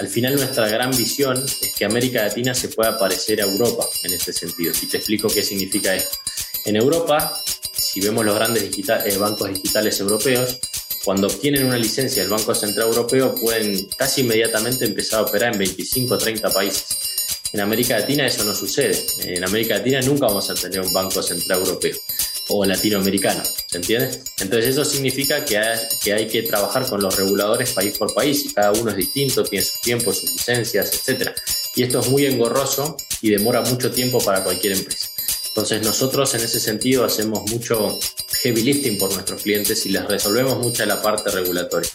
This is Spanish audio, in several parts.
Al final nuestra gran visión es que América Latina se pueda parecer a Europa en este sentido. Y te explico qué significa esto. En Europa, si vemos los grandes eh, bancos digitales europeos, cuando obtienen una licencia del Banco Central Europeo pueden casi inmediatamente empezar a operar en 25 o 30 países. En América Latina eso no sucede. En América Latina nunca vamos a tener un Banco Central Europeo o latinoamericano, ¿se entiende? Entonces eso significa que hay, que trabajar con los reguladores país por país y cada uno es distinto, tiene su tiempo, sus licencias, etc. Y esto es muy engorroso y demora mucho tiempo para cualquier empresa. Entonces nosotros en ese sentido hacemos mucho heavy lifting por nuestros clientes y les resolvemos mucha la parte regulatoria.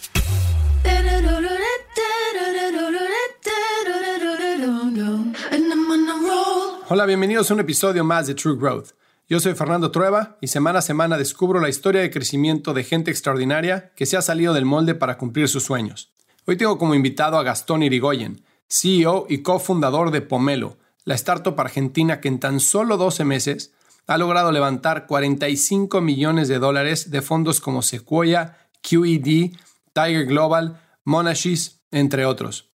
Hola, bienvenidos a un episodio más de True Growth. Yo soy Fernando Trueba y semana a semana descubro la historia de crecimiento de gente extraordinaria que se ha salido del molde para cumplir sus sueños. Hoy tengo como invitado a Gastón Irigoyen, CEO y cofundador de Pomelo, la startup argentina que en tan solo 12 meses ha logrado levantar 45 millones de dólares de fondos como Sequoia, QED, Tiger Global, Monashis, entre otros.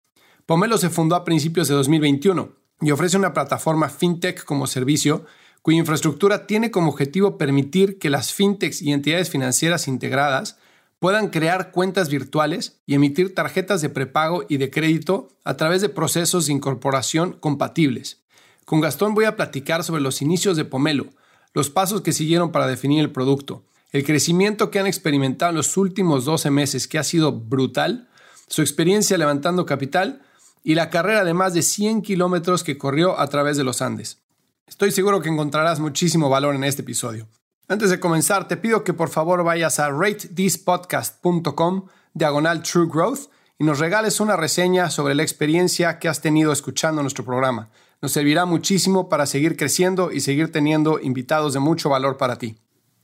Pomelo se fundó a principios de 2021 y ofrece una plataforma fintech como servicio cuya infraestructura tiene como objetivo permitir que las fintechs y entidades financieras integradas puedan crear cuentas virtuales y emitir tarjetas de prepago y de crédito a través de procesos de incorporación compatibles. Con Gastón voy a platicar sobre los inicios de Pomelo, los pasos que siguieron para definir el producto, el crecimiento que han experimentado en los últimos 12 meses, que ha sido brutal, su experiencia levantando capital y la carrera de más de 100 kilómetros que corrió a través de los Andes. Estoy seguro que encontrarás muchísimo valor en este episodio. Antes de comenzar, te pido que por favor vayas a ratethispodcast.com diagonal True Growth y nos regales una reseña sobre la experiencia que has tenido escuchando nuestro programa. Nos servirá muchísimo para seguir creciendo y seguir teniendo invitados de mucho valor para ti.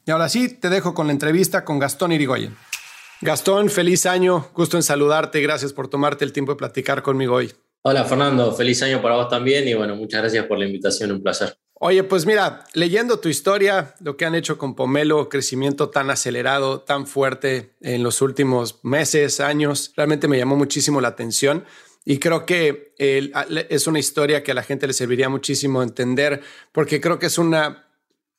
Y ahora sí, te dejo con la entrevista con Gastón Irigoyen. Gastón, feliz año, gusto en saludarte, gracias por tomarte el tiempo de platicar conmigo hoy. Hola Fernando, feliz año para vos también y bueno, muchas gracias por la invitación, un placer. Oye, pues mira, leyendo tu historia, lo que han hecho con Pomelo, crecimiento tan acelerado, tan fuerte en los últimos meses, años, realmente me llamó muchísimo la atención. Y creo que es una historia que a la gente le serviría muchísimo entender, porque creo que es una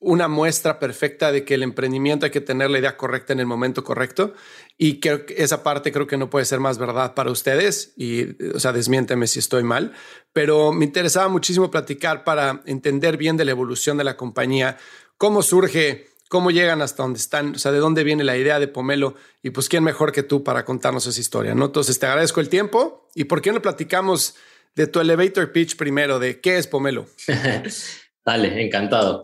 una muestra perfecta de que el emprendimiento hay que tener la idea correcta en el momento correcto y que esa parte creo que no puede ser más verdad para ustedes y, o sea, desmiénteme si estoy mal, pero me interesaba muchísimo platicar para entender bien de la evolución de la compañía, cómo surge, cómo llegan hasta donde están, o sea, de dónde viene la idea de Pomelo y pues quién mejor que tú para contarnos esa historia, ¿no? Entonces te agradezco el tiempo y por qué no platicamos de tu elevator pitch primero, de qué es Pomelo. Dale, encantado.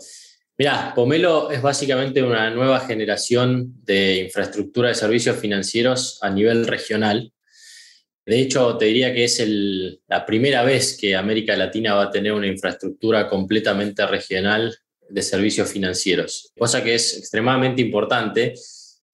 Mira, Pomelo es básicamente una nueva generación de infraestructura de servicios financieros a nivel regional. De hecho, te diría que es la primera vez que América Latina va a tener una infraestructura completamente regional de servicios financieros, cosa que es extremadamente importante.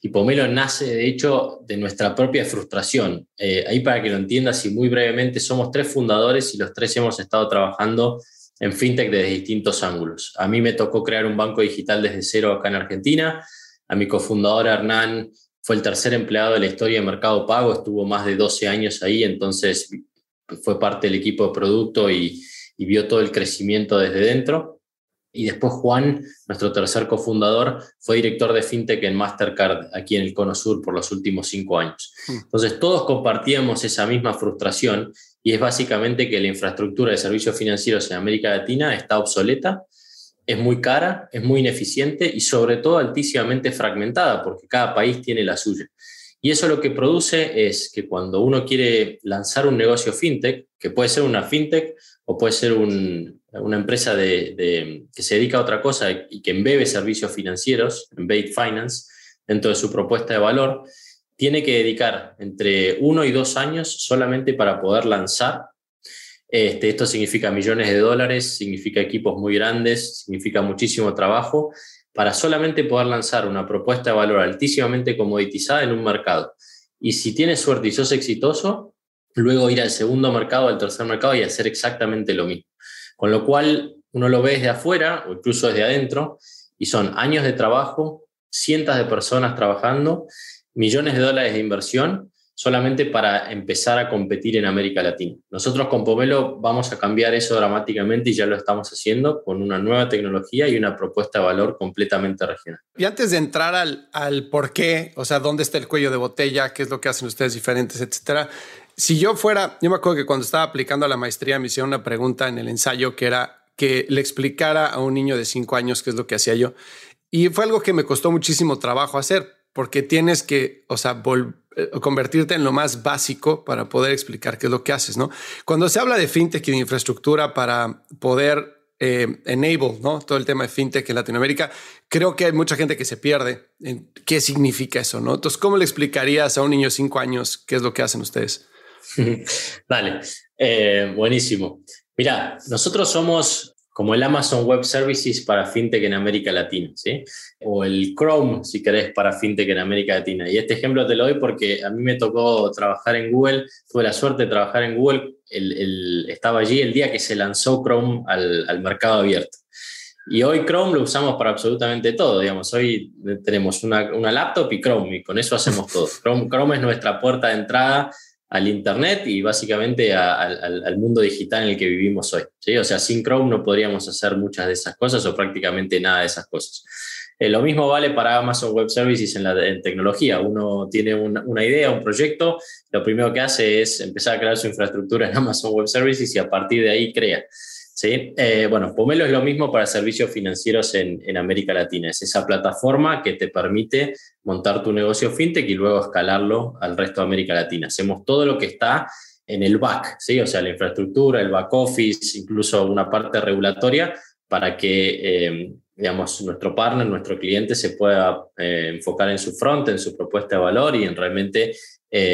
Y Pomelo nace, de hecho, de nuestra propia frustración. Eh, ahí para que lo entiendas y muy brevemente, somos tres fundadores y los tres hemos estado trabajando en fintech desde distintos ángulos. A mí me tocó crear un banco digital desde cero acá en Argentina. A mi cofundador Hernán fue el tercer empleado de la historia de Mercado Pago, estuvo más de 12 años ahí, entonces fue parte del equipo de producto y, y vio todo el crecimiento desde dentro. Y después Juan, nuestro tercer cofundador, fue director de FinTech en Mastercard aquí en el Cono Sur por los últimos cinco años. Hmm. Entonces todos compartíamos esa misma frustración y es básicamente que la infraestructura de servicios financieros en América Latina está obsoleta, es muy cara, es muy ineficiente y sobre todo altísimamente fragmentada porque cada país tiene la suya. Y eso lo que produce es que cuando uno quiere lanzar un negocio fintech, que puede ser una fintech o puede ser una empresa de, que se dedica a otra cosa y que embebe servicios financieros, embed finance, dentro de su propuesta de valor, tiene que dedicar entre uno y dos años solamente para poder lanzar. Este, esto significa millones de dólares, significa equipos muy grandes, significa muchísimo trabajo para solamente poder lanzar una propuesta de valor altísimamente comoditizada en un mercado. Y si tienes suerte y sos exitoso, luego ir al segundo mercado, al tercer mercado y hacer exactamente lo mismo. Con lo cual, uno lo ve desde afuera o incluso desde adentro y son años de trabajo, cientos de personas trabajando millones de dólares de inversión solamente para empezar a competir en América Latina. Nosotros con Pomelo vamos a cambiar eso dramáticamente y ya lo estamos haciendo con una nueva tecnología y una propuesta de valor completamente regional. Y antes de entrar al, al por qué, o sea, dónde está el cuello de botella, qué es lo que hacen ustedes diferentes, etcétera. Si yo fuera, yo me acuerdo que cuando estaba aplicando a la maestría me hicieron una pregunta en el ensayo que era que le explicara a un niño de cinco años qué es lo que hacía yo. Y fue algo que me costó muchísimo trabajo hacer, porque tienes que, o sea, eh, convertirte en lo más básico para poder explicar qué es lo que haces, ¿no? Cuando se habla de fintech y de infraestructura para poder eh, enable, ¿no? Todo el tema de fintech en Latinoamérica, creo que hay mucha gente que se pierde en qué significa eso, ¿no? Entonces, ¿cómo le explicarías a un niño de cinco años qué es lo que hacen ustedes? Dale, eh, buenísimo. Mira, nosotros somos como el Amazon Web Services para FinTech en América Latina, ¿sí? O el Chrome, si querés, para FinTech en América Latina. Y este ejemplo te lo doy porque a mí me tocó trabajar en Google, tuve la suerte de trabajar en Google, el, estaba allí el día que se lanzó Chrome al, al, mercado abierto. Y hoy Chrome lo usamos para absolutamente todo, digamos, hoy tenemos una, una laptop y Chrome y con eso hacemos todo. Chrome, Chrome es nuestra puerta de entrada al Internet y básicamente al, mundo digital en el que vivimos hoy. O sea, sin Chrome no podríamos hacer muchas de esas cosas o prácticamente nada de esas cosas. Eh, lo mismo vale para Amazon Web Services en la tecnología. Uno tiene una, idea, un proyecto, lo primero que hace es empezar a crear su infraestructura en Amazon Web Services y a partir de ahí crea. ¿Sí? Eh, bueno, Pomelo es lo mismo para servicios financieros en, América Latina. Es esa plataforma que te permite montar tu negocio fintech y luego escalarlo al resto de América Latina. Hacemos todo lo que está en el back, ¿sí? o sea, la infraestructura, el back office, incluso una parte regulatoria para que, eh, digamos, nuestro partner, nuestro cliente se pueda eh, enfocar en su front, en su propuesta de valor y en realmente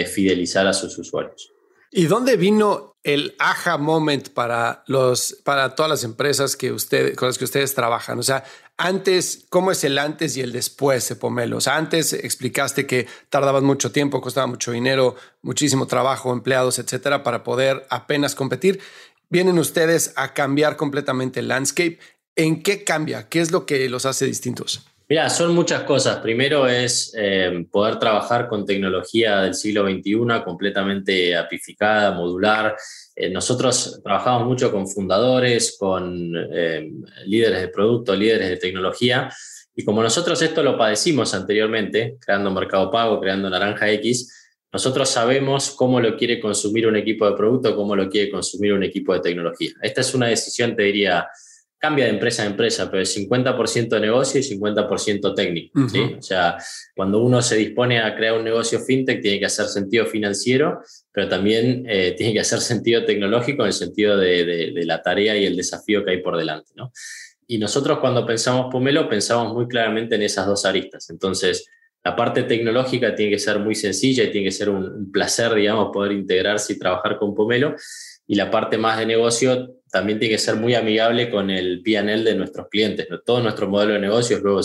fidelizar a sus usuarios. ¿Y dónde vino el aha moment para, los, para todas las empresas que con las que ustedes trabajan? O sea, antes, ¿cómo es el antes y el después de Pomelo? O sea, antes explicaste que tardabas mucho tiempo, costaba mucho dinero, muchísimo trabajo, empleados, etcétera, para poder apenas competir. Vienen ustedes a cambiar completamente el landscape. ¿En qué cambia? ¿Qué es lo que los hace distintos? Mira, son muchas cosas. Primero es eh, poder trabajar con tecnología del siglo XXI completamente apificada, modular. Eh, nosotros trabajamos mucho con fundadores, con eh, líderes de producto, líderes de tecnología. Y como nosotros esto lo padecimos anteriormente, creando Mercado Pago, creando Naranja X, nosotros sabemos cómo lo quiere consumir un equipo de producto, cómo lo quiere consumir un equipo de tecnología. Esta es una decisión, te diría, cambia de empresa a empresa, pero es 50% de negocio y 50% técnico. ¿sí? O sea, cuando uno se dispone a crear un negocio fintech, tiene que hacer sentido financiero, pero también eh, tiene que hacer sentido tecnológico en el sentido de, de, la tarea y el desafío que hay por delante. ¿no? Y nosotros cuando pensamos Pomelo, pensamos muy claramente en esas dos aristas. Entonces, la parte tecnológica tiene que ser muy sencilla y tiene que ser un, un placer, digamos, poder integrarse y trabajar con Pomelo. Y la parte más de negocio también tiene que ser muy amigable con el PNL de nuestros clientes. Todo nuestro modelo de negocios, luego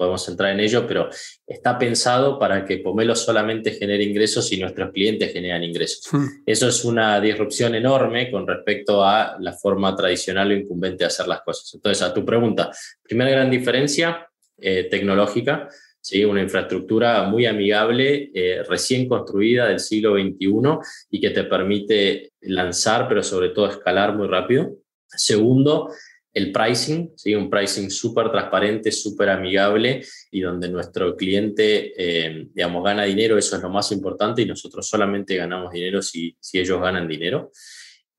podemos entrar en ello, pero está pensado para que Pomelo solamente genere ingresos y nuestros clientes generan ingresos. Hmm. Eso es una disrupción enorme con respecto a la forma tradicional o incumbente de hacer las cosas. Entonces, a tu pregunta, primera gran diferencia eh, tecnológica, ¿sí? una infraestructura muy amigable, eh, recién construida del siglo XXI y que te permite lanzar, pero sobre todo escalar muy rápido. Segundo, el pricing, ¿sí? un pricing súper transparente, súper amigable y donde nuestro cliente, eh, digamos, gana dinero, eso es lo más importante y nosotros solamente ganamos dinero si, si ellos ganan dinero.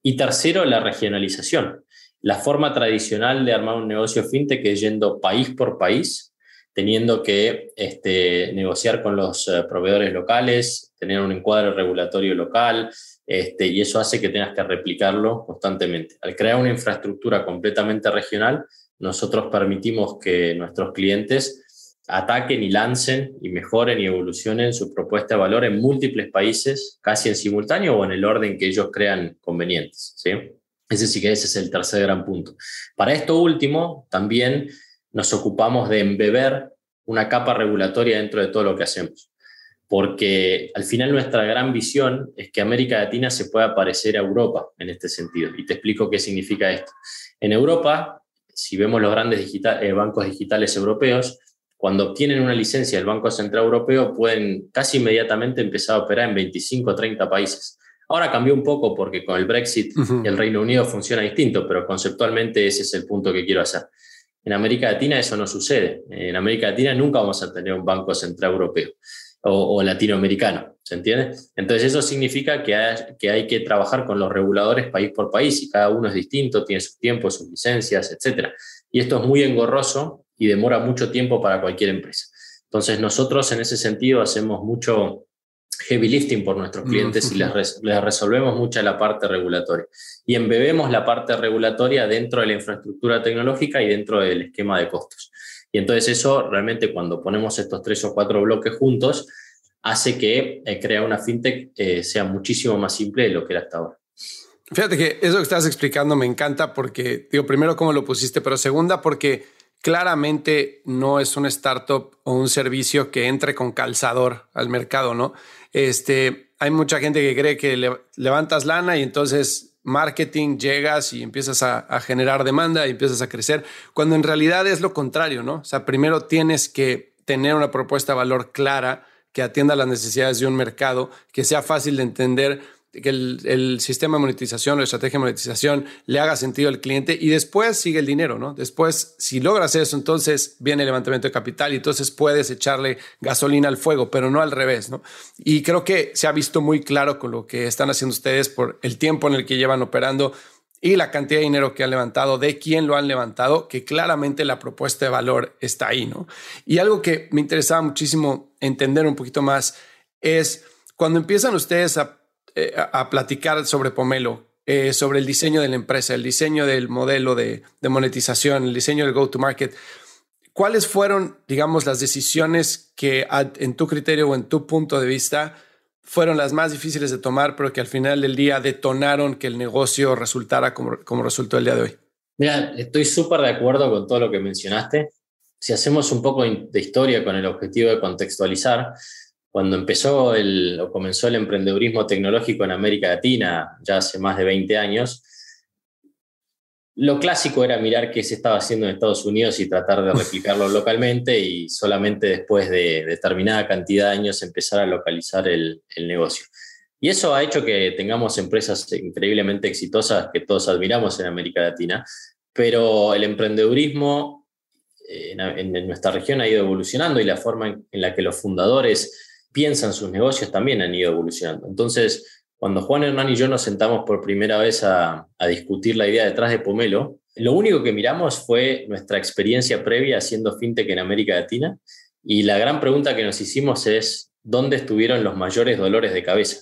Y tercero, la regionalización. La forma tradicional de armar un negocio fintech es yendo país por país, teniendo que este, negociar con los eh, proveedores locales, tener un encuadre regulatorio local, este, y eso hace que tengas que replicarlo constantemente. Al crear una infraestructura completamente regional, nosotros permitimos que nuestros clientes ataquen y lancen y mejoren y evolucionen su propuesta de valor en múltiples países, casi en simultáneo o en el orden que ellos crean convenientes. ¿sí? Ese sí que ese es el tercer gran punto. Para esto último, también nos ocupamos de embeber una capa regulatoria dentro de todo lo que hacemos. Porque al final nuestra gran visión es que América Latina se pueda parecer a Europa en este sentido. Y te explico qué significa esto. En Europa, si vemos los grandes eh, bancos digitales europeos, cuando obtienen una licencia del Banco Central Europeo, pueden casi inmediatamente empezar a operar en 25 o 30 países. Ahora cambió un poco porque con el Brexit el Reino Unido funciona distinto, pero conceptualmente ese es el punto que quiero hacer. En América Latina eso no sucede. En América Latina nunca vamos a tener un Banco Central Europeo o, latinoamericano, ¿se entiende? Entonces eso significa que hay, que trabajar con los reguladores país por país y cada uno es distinto, tiene sus tiempos, sus licencias, etc. Y esto es muy engorroso y demora mucho tiempo para cualquier empresa. Entonces nosotros en ese sentido hacemos mucho heavy lifting por nuestros clientes y les, les, resolvemos mucha la parte regulatoria. Y embebemos la parte regulatoria dentro de la infraestructura tecnológica y dentro del esquema de costos. Y entonces eso realmente cuando ponemos estos tres o cuatro bloques juntos, hace que eh, crear una fintech eh, sea muchísimo más simple de lo que era hasta ahora. Fíjate que eso que estás explicando me encanta porque, digo, primero cómo lo pusiste, pero segunda porque claramente no es un startup o un servicio que entre con calzador al mercado, ¿no? Este, hay mucha gente que cree que levantas lana y entonces marketing, llegas y empiezas a, generar demanda y empiezas a crecer, cuando en realidad es lo contrario, ¿no? O sea, primero tienes que tener una propuesta de valor clara que atienda las necesidades de un mercado, que sea fácil de entender que el, sistema de monetización o estrategia de monetización le haga sentido al cliente y después sigue el dinero, ¿no? Después, si logras eso, entonces viene el levantamiento de capital y entonces puedes echarle gasolina al fuego, pero no al revés, ¿no? Y creo que se ha visto muy claro con lo que están haciendo ustedes por el tiempo en el que llevan operando y la cantidad de dinero que han levantado, de quién lo han levantado, que claramente la propuesta de valor está ahí, ¿no? Y algo que me interesaba muchísimo entender un poquito más es cuando empiezan ustedes a eh, a, platicar sobre Pomelo, eh, sobre el diseño de la empresa, el diseño del modelo de, monetización, el diseño del go-to-market. ¿Cuáles fueron, digamos, las decisiones que en tu criterio o en tu punto de vista fueron las más difíciles de tomar, pero que al final del día detonaron que el negocio resultara como, como resultó el día de hoy? Mira, estoy súper de acuerdo con todo lo que mencionaste. Si hacemos un poco de historia con el objetivo de contextualizar, cuando empezó el, o comenzó el emprendedurismo tecnológico en América Latina, ya hace más de 20 años, lo clásico era mirar qué se estaba haciendo en Estados Unidos y tratar de replicarlo localmente y solamente después de determinada cantidad de años empezar a localizar el, el negocio. Y eso ha hecho que tengamos empresas increíblemente exitosas que todos admiramos en América Latina, pero el emprendedurismo eh, en, en, nuestra región ha ido evolucionando y la forma en, en la que los fundadores piensan sus negocios también han ido evolucionando. Entonces, cuando Juan Hernán y yo nos sentamos por primera vez a, discutir la idea detrás de Pomelo, lo único que miramos fue nuestra experiencia previa haciendo fintech en América Latina y la gran pregunta que nos hicimos es, ¿dónde estuvieron los mayores dolores de cabeza?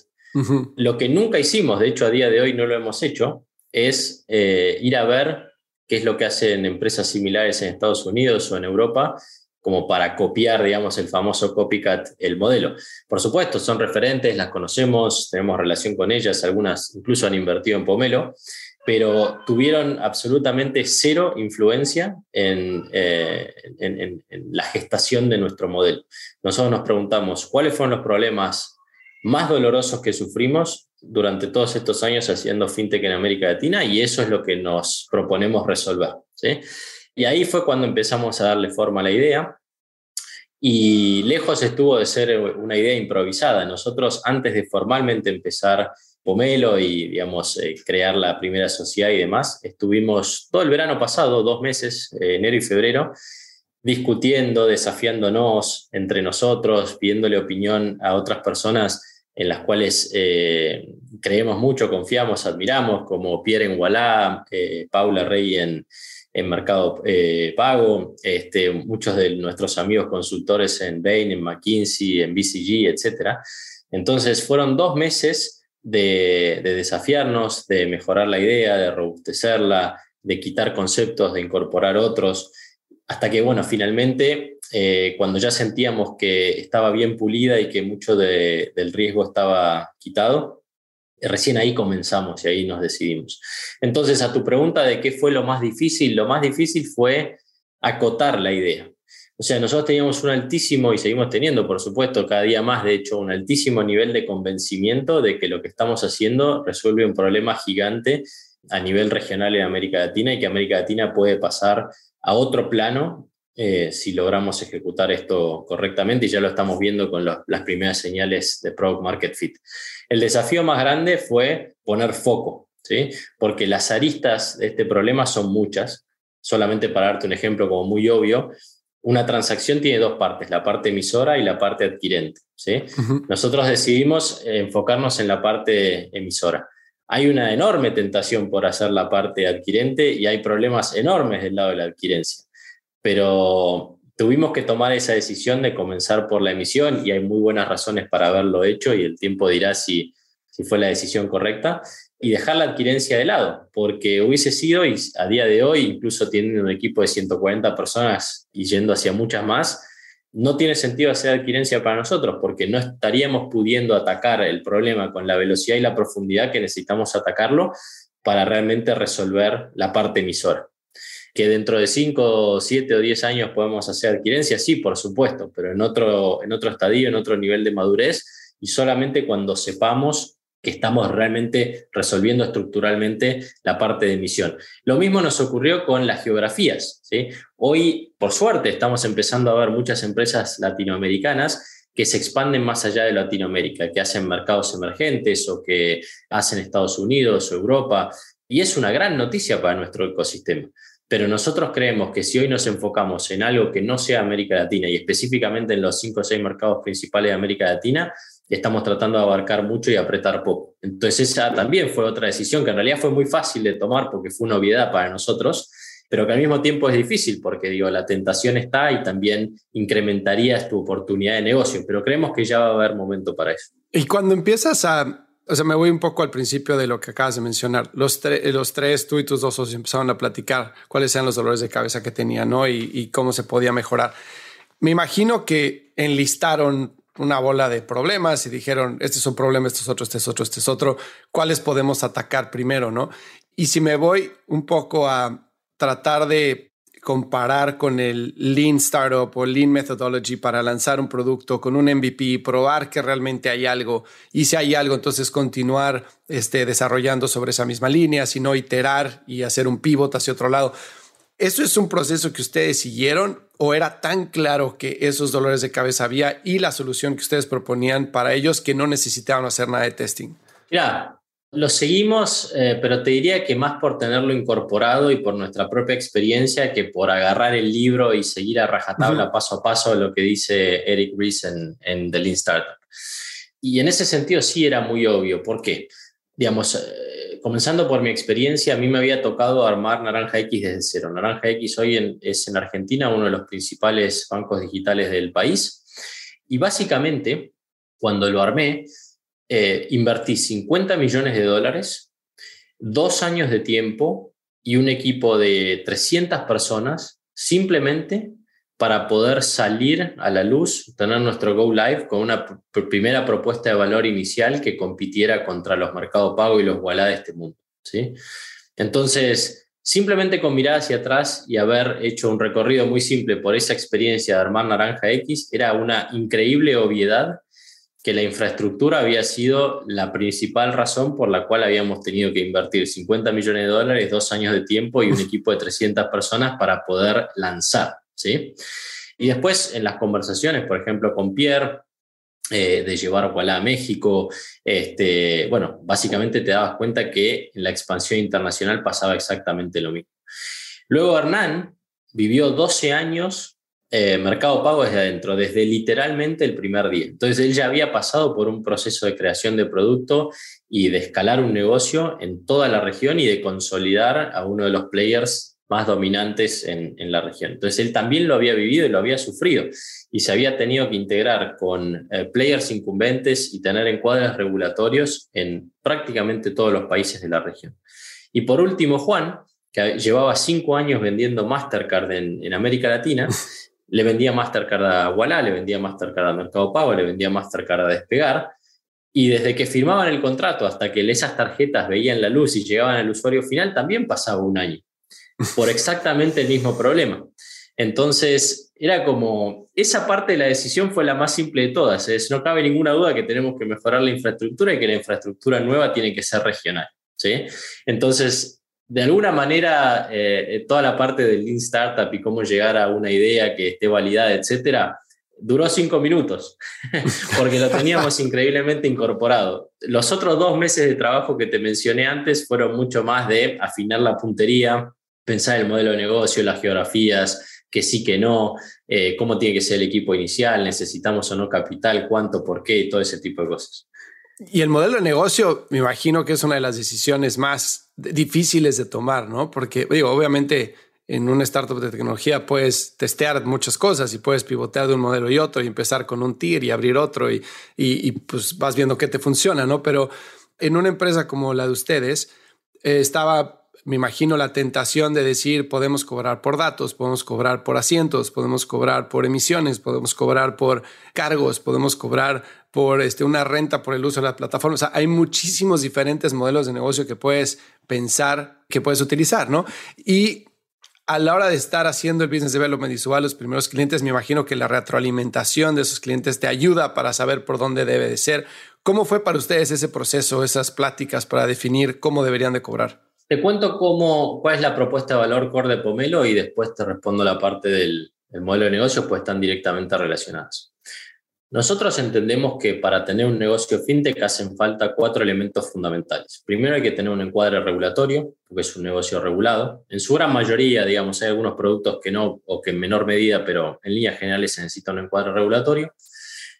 Lo que nunca hicimos, de hecho a día de hoy no lo hemos hecho, es eh, ir a ver qué es lo que hacen empresas similares en Estados Unidos o en Europa como para copiar, digamos, el famoso copycat, el modelo. Por supuesto, son referentes, las conocemos, tenemos relación con ellas, algunas incluso han invertido en Pomelo, pero tuvieron absolutamente cero influencia en, eh, en, la gestación de nuestro modelo. Nosotros nos preguntamos cuáles fueron los problemas más dolorosos que sufrimos durante todos estos años haciendo fintech en América Latina y eso es lo que nos proponemos resolver. ¿sí? Y ahí fue cuando empezamos a darle forma a la idea. Y lejos estuvo de ser una idea improvisada. Nosotros, antes de formalmente empezar Pomelo y, digamos, eh, crear la primera sociedad y demás, estuvimos todo el verano pasado, dos meses, eh, enero y febrero, discutiendo, desafiándonos entre nosotros, pidiéndole opinión a otras personas en las cuales eh, creemos mucho, confiamos, admiramos, como Pierre en Wallah, Paula Rey en, en Mercado eh, Pago, este, muchos de nuestros amigos consultores en Bain, en McKinsey, en BCG, etc. Entonces fueron dos meses de, desafiarnos, de mejorar la idea, de robustecerla, de quitar conceptos, de incorporar otros, hasta que, bueno, finalmente, eh, cuando ya sentíamos que estaba bien pulida y que mucho del riesgo estaba quitado, recién ahí comenzamos y ahí nos decidimos. Entonces, a tu pregunta de qué fue lo más difícil, lo más difícil fue acotar la idea. O sea, nosotros teníamos un altísimo, y seguimos teniendo, por supuesto, cada día más, de hecho, un altísimo nivel de convencimiento de que lo que estamos haciendo resuelve un problema gigante a nivel regional en América Latina y que América Latina puede pasar a otro plano eh, si logramos ejecutar esto correctamente y ya lo estamos viendo con las primeras señales de Product Market Fit. El desafío más grande fue poner foco, ¿sí? porque las aristas de este problema son muchas. Solamente para darte un ejemplo como muy obvio, una transacción tiene dos partes, la parte emisora y la parte adquirente. ¿sí? Nosotros decidimos enfocarnos en la parte emisora. Hay una enorme tentación por hacer la parte adquirente y hay problemas enormes del lado de la adquirencia pero tuvimos que tomar esa decisión de comenzar por la emisión y hay muy buenas razones para haberlo hecho y el tiempo dirá si, fue la decisión correcta y dejar la adquirencia de lado, porque hubiese sido, y a día de hoy, incluso teniendo un equipo de 140 personas y yendo hacia muchas más, no tiene sentido hacer adquirencia para nosotros, porque no estaríamos pudiendo atacar el problema con la velocidad y la profundidad que necesitamos atacarlo para realmente resolver la parte emisora. Que dentro de 5, 7 o 10 años podemos hacer adquirencia, sí, por supuesto, pero en otro, en otro estadio, en otro nivel de madurez y solamente cuando sepamos que estamos realmente resolviendo estructuralmente la parte de emisión. Lo mismo nos ocurrió con las geografías. Hoy, por suerte, estamos empezando a ver muchas empresas latinoamericanas que se expanden más allá de Latinoamérica, que hacen mercados emergentes o que hacen Estados Unidos o Europa. Y es una gran noticia para nuestro ecosistema. Pero nosotros creemos que si hoy nos enfocamos en algo que no sea América Latina y específicamente en los cinco o seis mercados principales de América Latina, estamos tratando de abarcar mucho y apretar poco. Entonces esa también fue otra decisión que en realidad fue muy fácil de tomar porque fue una obviedad para nosotros, pero que al mismo tiempo es difícil porque digo, la tentación está y también incrementaría tu oportunidad de negocio, pero creemos que ya va a haber momento para eso. Y cuando empiezas a o sea, me voy un poco al principio de lo que acabas de mencionar. Los, los tres, tú y tus dos socios empezaron a platicar cuáles eran los dolores de cabeza que tenían, ¿no? Y, y cómo se podía mejorar. Me imagino que enlistaron una bola de problemas y dijeron, este es un problema, este es otro, este es otro, este es otro, ¿cuáles podemos atacar primero, no? Y si me voy un poco a tratar de comparar con el Lean Startup o Lean Methodology para lanzar un producto con un MVP, probar que realmente hay algo y si hay algo, entonces continuar este, desarrollando sobre esa misma línea, sino iterar y hacer un pivot hacia otro lado. ¿Eso es un proceso que ustedes siguieron o era tan claro que esos dolores de cabeza había y la solución que ustedes proponían para ellos que no necesitaban hacer nada de testing? Ya, lo seguimos, eh, pero te diría que más por tenerlo incorporado y por nuestra propia experiencia que por agarrar el libro y seguir a rajatabla paso a paso lo que dice Eric Ries en, en, The Lean Startup. Y en ese sentido sí era muy obvio. ¿Por qué? Digamos, eh, comenzando por mi experiencia, a mí me había tocado armar Naranja X desde cero. Naranja X hoy es en Argentina uno de los principales bancos digitales del país. Y básicamente, cuando lo armé, eh, invertí 50 millones de dólares, dos años de tiempo y un equipo de 300 personas simplemente para poder salir a la luz, tener nuestro Go Live con una primera propuesta de valor inicial que compitiera contra los mercados pago y los Wallah de este mundo. ¿sí? Entonces, simplemente con mirar hacia atrás y haber hecho un recorrido muy simple por esa experiencia de armar Naranja X, era una increíble obviedad que la infraestructura había sido la principal razón por la cual habíamos tenido que invertir 50 millones de dólares, dos años de tiempo y un equipo de 300 personas para poder lanzar. ¿sí? Y después en las conversaciones, por ejemplo, con Pierre, eh, de llevar Walla a México, este, bueno, básicamente te dabas cuenta que en la expansión internacional pasaba exactamente lo mismo. Luego Hernán vivió 12 años eh, mercado Pago desde adentro, desde literalmente el primer día. Entonces él ya había pasado por un proceso de creación de producto y de escalar un negocio en toda la región y de consolidar a uno de los players más dominantes en, la región. Entonces él también lo había vivido y lo había sufrido y se había tenido que integrar con eh, players incumbentes y tener encuadres regulatorios en prácticamente todos los países de la región. Y por último, Juan, que llevaba cinco años vendiendo Mastercard en, en América Latina, le vendía Mastercard a Walla, le vendía Mastercard a Mercado Pago, le vendía Mastercard a Despegar. Y desde que firmaban el contrato hasta que esas tarjetas veían la luz y llegaban al usuario final, también pasaba un año, por exactamente el mismo problema. Entonces, era como, esa parte de la decisión fue la más simple de todas. Es, no cabe ninguna duda que tenemos que mejorar la infraestructura y que la infraestructura nueva tiene que ser regional. ¿sí? Entonces, de alguna manera, eh, toda la parte del Lean Startup y cómo llegar a una idea que esté validada, etcétera, duró cinco minutos, porque lo teníamos increíblemente incorporado. Los otros dos meses de trabajo que te mencioné antes fueron mucho más de afinar la puntería, pensar el modelo de negocio, las geografías, que sí, que no, eh, cómo tiene que ser el equipo inicial, necesitamos o no capital, cuánto, por qué, todo ese tipo de cosas. Y el modelo de negocio, me imagino que es una de las decisiones más difíciles de tomar, ¿no? Porque, digo, obviamente en una startup de tecnología puedes testear muchas cosas y puedes pivotear de un modelo y otro y empezar con un tier y abrir otro y, y, pues vas viendo qué te funciona, ¿no? Pero en una empresa como la de ustedes, eh, estaba me imagino la tentación de decir podemos cobrar por datos, podemos cobrar por asientos, podemos cobrar por emisiones, podemos cobrar por cargos, podemos cobrar por este, una renta por el uso de la plataforma. O sea, hay muchísimos diferentes modelos de negocio que puedes pensar, que puedes utilizar, ¿no? Y a la hora de estar haciendo el business development y los primeros clientes, me imagino que la retroalimentación de esos clientes te ayuda para saber por dónde debe de ser. ¿Cómo fue para ustedes ese proceso, esas pláticas para definir cómo deberían de cobrar? Te cuento cómo, cuál es la propuesta de valor core de Pomelo y después te respondo la parte del, modelo de negocio, pues están directamente relacionadas. Nosotros entendemos que para tener un negocio fintech hacen falta cuatro elementos fundamentales. Primero hay que tener un encuadre regulatorio, porque es un negocio regulado. En su gran mayoría, digamos, hay algunos productos que no, o que en menor medida, pero en líneas generales se necesita un encuadre regulatorio.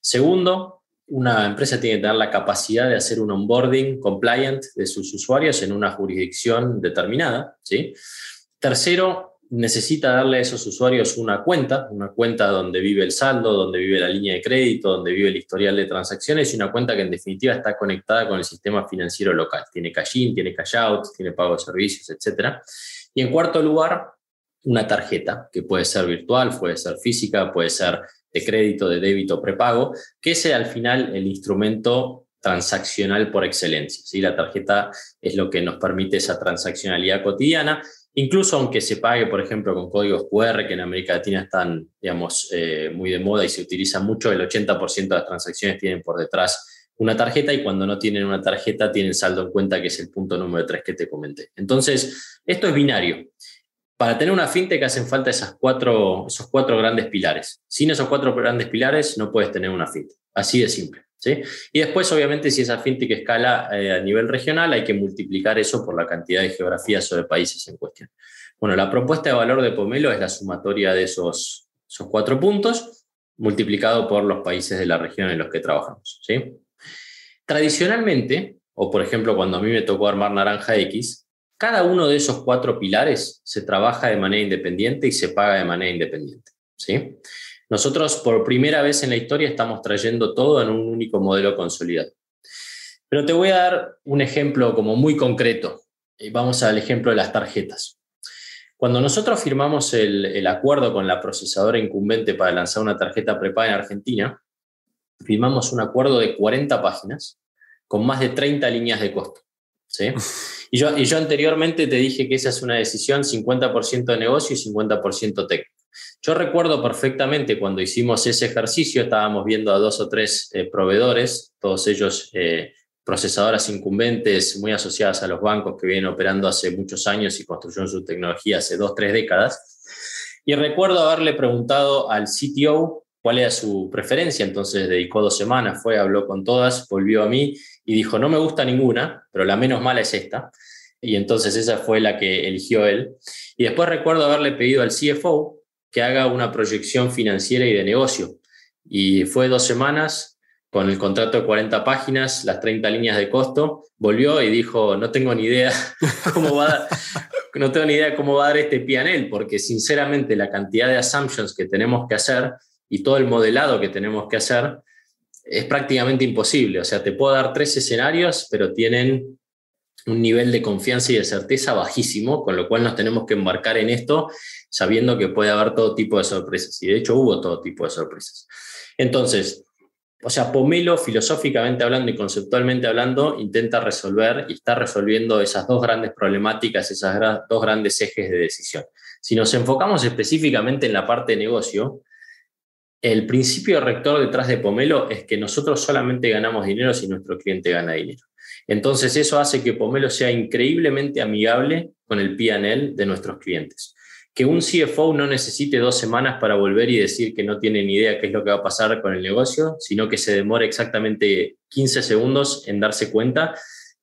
Segundo, una empresa tiene que tener la capacidad de hacer un onboarding compliant de sus usuarios en una jurisdicción determinada. ¿sí? Tercero, necesita darle a esos usuarios una cuenta, una cuenta donde vive el saldo, donde vive la línea de crédito, donde vive el historial de transacciones y una cuenta que en definitiva está conectada con el sistema financiero local. Tiene cash-in, tiene cash-out, tiene pago de servicios, etc. Y en cuarto lugar, una tarjeta, que puede ser virtual, puede ser física, puede ser de crédito, de débito, prepago, que es al final el instrumento transaccional por excelencia. ¿sí? La tarjeta es lo que nos permite esa transaccionalidad cotidiana, incluso aunque se pague, por ejemplo, con códigos QR, que en América Latina están, digamos, eh, muy de moda y se utiliza mucho, el 80% de las transacciones tienen por detrás una tarjeta y cuando no tienen una tarjeta tienen saldo en cuenta, que es el punto número 3 que te comenté. Entonces, esto es binario para tener una fintech hacen falta esas cuatro, esos cuatro grandes pilares. Sin esos cuatro grandes pilares no puedes tener una fintech. Así de simple. ¿Sí? Y después, obviamente, si esa fintech escala eh, a nivel regional, hay que multiplicar eso por la cantidad de geografías o de países en cuestión. Bueno, la propuesta de valor de Pomelo es la sumatoria de esos, esos cuatro puntos multiplicado por los países de la región en los que trabajamos. ¿sí? Tradicionalmente, o por ejemplo cuando a mí me tocó armar Naranja X, cada uno de esos cuatro pilares se trabaja de manera independiente y se paga de manera independiente. ¿sí? Nosotros por primera vez en la historia estamos trayendo todo en un único modelo consolidado. Pero te voy a dar un ejemplo como muy concreto. Vamos al ejemplo de las tarjetas. Cuando nosotros firmamos el, el acuerdo con la procesadora incumbente para lanzar una tarjeta prepaga en Argentina, firmamos un acuerdo de 40 páginas con más de 30 líneas de costo. ¿sí? Y yo, y yo anteriormente te dije que esa es una decisión 50% de negocio y 50% técnico. Yo recuerdo perfectamente cuando hicimos ese ejercicio, estábamos viendo a dos o tres eh, proveedores, todos ellos eh, procesadoras incumbentes muy asociadas a los bancos que vienen operando hace muchos años y construyeron su tecnología hace dos, tres décadas. Y recuerdo haberle preguntado al CTO cuál era su preferencia, entonces dedicó dos semanas, fue, habló con todas, volvió a mí y dijo, no me gusta ninguna, pero la menos mala es esta. Y entonces esa fue la que eligió él. Y después recuerdo haberle pedido al CFO que haga una proyección financiera y de negocio. Y fue dos semanas con el contrato de 40 páginas, las 30 líneas de costo, volvió y dijo, no tengo ni idea cómo va a dar, no tengo ni idea cómo va a dar este PNL, porque sinceramente la cantidad de assumptions que tenemos que hacer y todo el modelado que tenemos que hacer es prácticamente imposible. O sea, te puedo dar tres escenarios, pero tienen un nivel de confianza y de certeza bajísimo, con lo cual nos tenemos que embarcar en esto sabiendo que puede haber todo tipo de sorpresas. Y de hecho hubo todo tipo de sorpresas. Entonces, o sea, Pomelo, filosóficamente hablando y conceptualmente hablando, intenta resolver y está resolviendo esas dos grandes problemáticas, esas dos grandes ejes de decisión. Si nos enfocamos específicamente en la parte de negocio, el principio rector detrás de Pomelo es que nosotros solamente ganamos dinero si nuestro cliente gana dinero. Entonces eso hace que Pomelo sea increíblemente amigable con el PNL de nuestros clientes. Que un CFO no necesite dos semanas para volver y decir que no tiene ni idea qué es lo que va a pasar con el negocio, sino que se demore exactamente 15 segundos en darse cuenta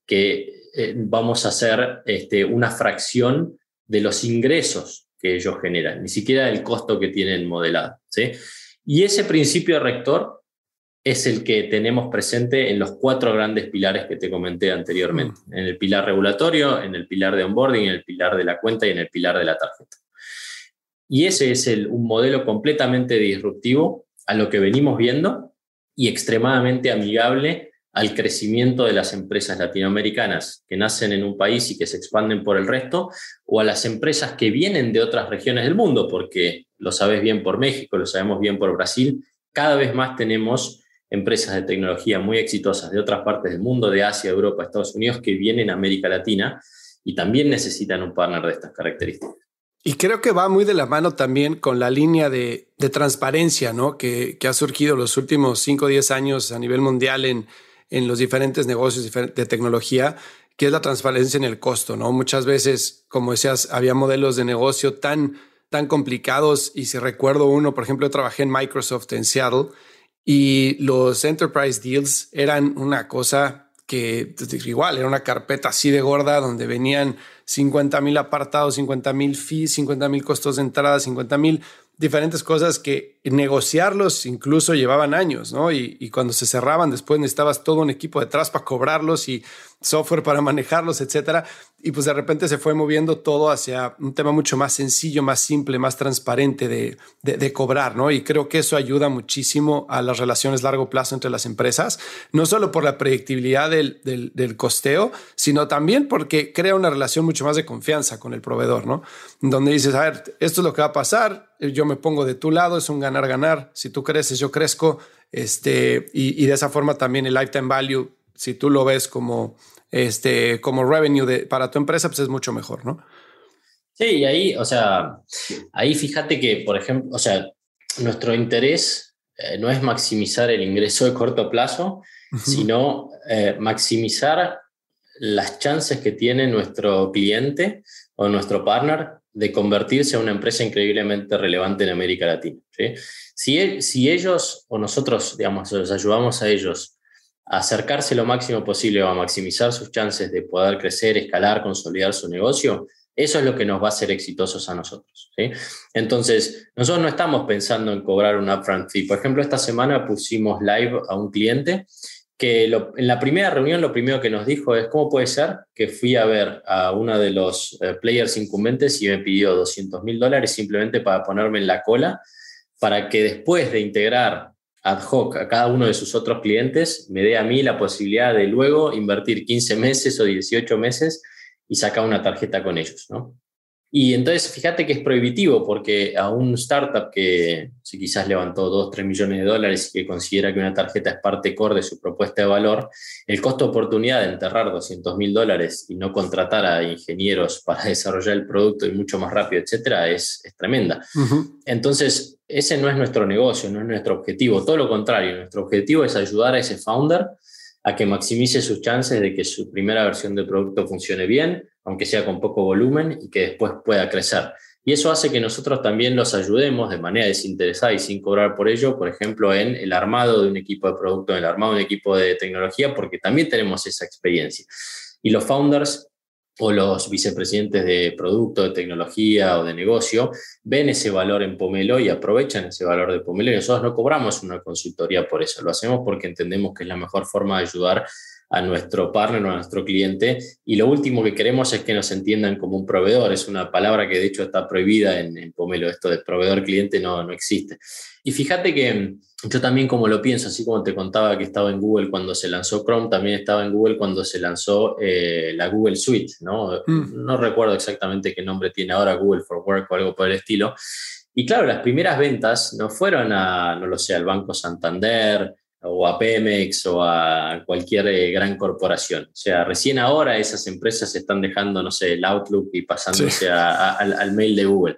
que eh, vamos a hacer este, una fracción de los ingresos que ellos generan, ni siquiera el costo que tienen modelado. ¿sí? Y ese principio rector es el que tenemos presente en los cuatro grandes pilares que te comenté anteriormente, mm. en el pilar regulatorio, en el pilar de onboarding, en el pilar de la cuenta y en el pilar de la tarjeta. Y ese es un modelo completamente disruptivo a lo que venimos viendo y extremadamente amigable al crecimiento de las empresas latinoamericanas que nacen en un país y que se expanden por el resto, o a las empresas que vienen de otras regiones del mundo, porque lo sabes bien por México, lo sabemos bien por Brasil, cada vez más tenemos empresas de tecnología muy exitosas de otras partes del mundo, de Asia, Europa, Estados Unidos, que vienen a América Latina y también necesitan un partner de estas características. Y creo que va muy de la mano también con la línea de, transparencia ¿no? que, ha surgido los últimos 5 o 10 años a nivel mundial en, en los diferentes negocios de tecnología, que es la transparencia en el costo. ¿no? Muchas veces, como decías, había modelos de negocio tan, tan complicados y si recuerdo uno, por ejemplo, trabajé en Microsoft en Seattle y los enterprise deals eran una cosa que pues, igual era una carpeta así de gorda donde venían 50 mil apartados, 50 mil fees, 50 mil costos de entrada, 50 mil diferentes cosas que negociarlos incluso llevaban años, ¿no? Y, y, cuando se cerraban después necesitabas todo un equipo detrás para cobrarlos y software para manejarlos, etcétera. Y pues de repente se fue moviendo todo hacia un tema mucho más sencillo, más simple, más transparente de, de, cobrar, ¿no? Y creo que eso ayuda muchísimo a las relaciones largo plazo entre las empresas, no solo por la predictibilidad del, del, costeo, sino también porque crea una relación mucho más de confianza con el proveedor, ¿no? Donde dices, a ver, esto es lo que va a pasar, yo me pongo de tu lado, es un ganar-ganar, si tú creces, yo crezco, este, y, y de esa forma también el lifetime value si tú lo ves como, este, como revenue de, para tu empresa, pues es mucho mejor, ¿no? Sí, ahí, o sea, ahí fíjate que, por ejemplo, o sea, nuestro interés eh, no es maximizar el ingreso de corto plazo, sino eh, maximizar las chances que tiene nuestro cliente o nuestro partner de convertirse en una empresa increíblemente relevante en América Latina. Si, e, si ellos o nosotros, digamos, les ayudamos a ellos acercarse lo máximo posible a maximizar sus chances de poder crecer, escalar, consolidar su negocio, eso es lo que nos va a hacer exitosos a nosotros. Entonces, nosotros no estamos pensando en cobrar un upfront fee. Por ejemplo, esta semana pusimos live a un cliente que en la primera reunión lo primero que nos dijo es, ¿cómo puede ser que fui a ver a uno de los eh, players incumbentes y me pidió 200 mil dólares simplemente para ponerme en la cola para que después de integrar ad hoc a cada uno de sus otros clientes, me dé a mí la posibilidad de luego invertir 15 meses o 18 meses y sacar una tarjeta con ellos, ¿no? Y entonces fíjate que es prohibitivo porque a un startup que si quizás levantó 2, 3 millones de dólares y que considera que una tarjeta es parte core de su propuesta de valor, el costo de oportunidad de enterrar 200 mil dólares y no contratar a ingenieros para desarrollar el producto y mucho más rápido, etcétera, es, es tremenda. Entonces, ese no es nuestro negocio, no es nuestro objetivo. Todo lo contrario, nuestro objetivo es ayudar a ese founder a que maximice sus chances de que su primera versión de producto funcione bien, aunque sea con poco volumen y que después pueda crecer. Y eso hace que nosotros también los ayudemos de manera desinteresada y sin cobrar por ello, por ejemplo, en el armado de un equipo de producto, en el armado de un equipo de tecnología, porque también tenemos esa experiencia. Y los founders o los vicepresidentes de producto, de tecnología o de negocio ven ese valor en Pomelo y aprovechan ese valor de Pomelo y nosotros no cobramos una consultoría por eso, lo hacemos porque entendemos que es la mejor forma de ayudar a nuestro partner o a nuestro cliente. Y lo último que queremos es que nos entiendan como un proveedor. Es una palabra que de hecho está prohibida en, Pomelo. Esto de proveedor-cliente no, no existe. Y fíjate que yo también como lo pienso, así como te contaba que estaba en Google cuando se lanzó Chrome, también estaba en Google cuando se lanzó eh, la Google Suite. ¿no? Mm. no recuerdo exactamente qué nombre tiene ahora Google for Work o algo por el estilo. Y claro, las primeras ventas no fueron a, no lo sé, al Banco Santander, o a Pemex o a cualquier eh, gran corporación. O sea, recién ahora esas empresas están dejando, no sé, el Outlook y pasándose al, mail de Google.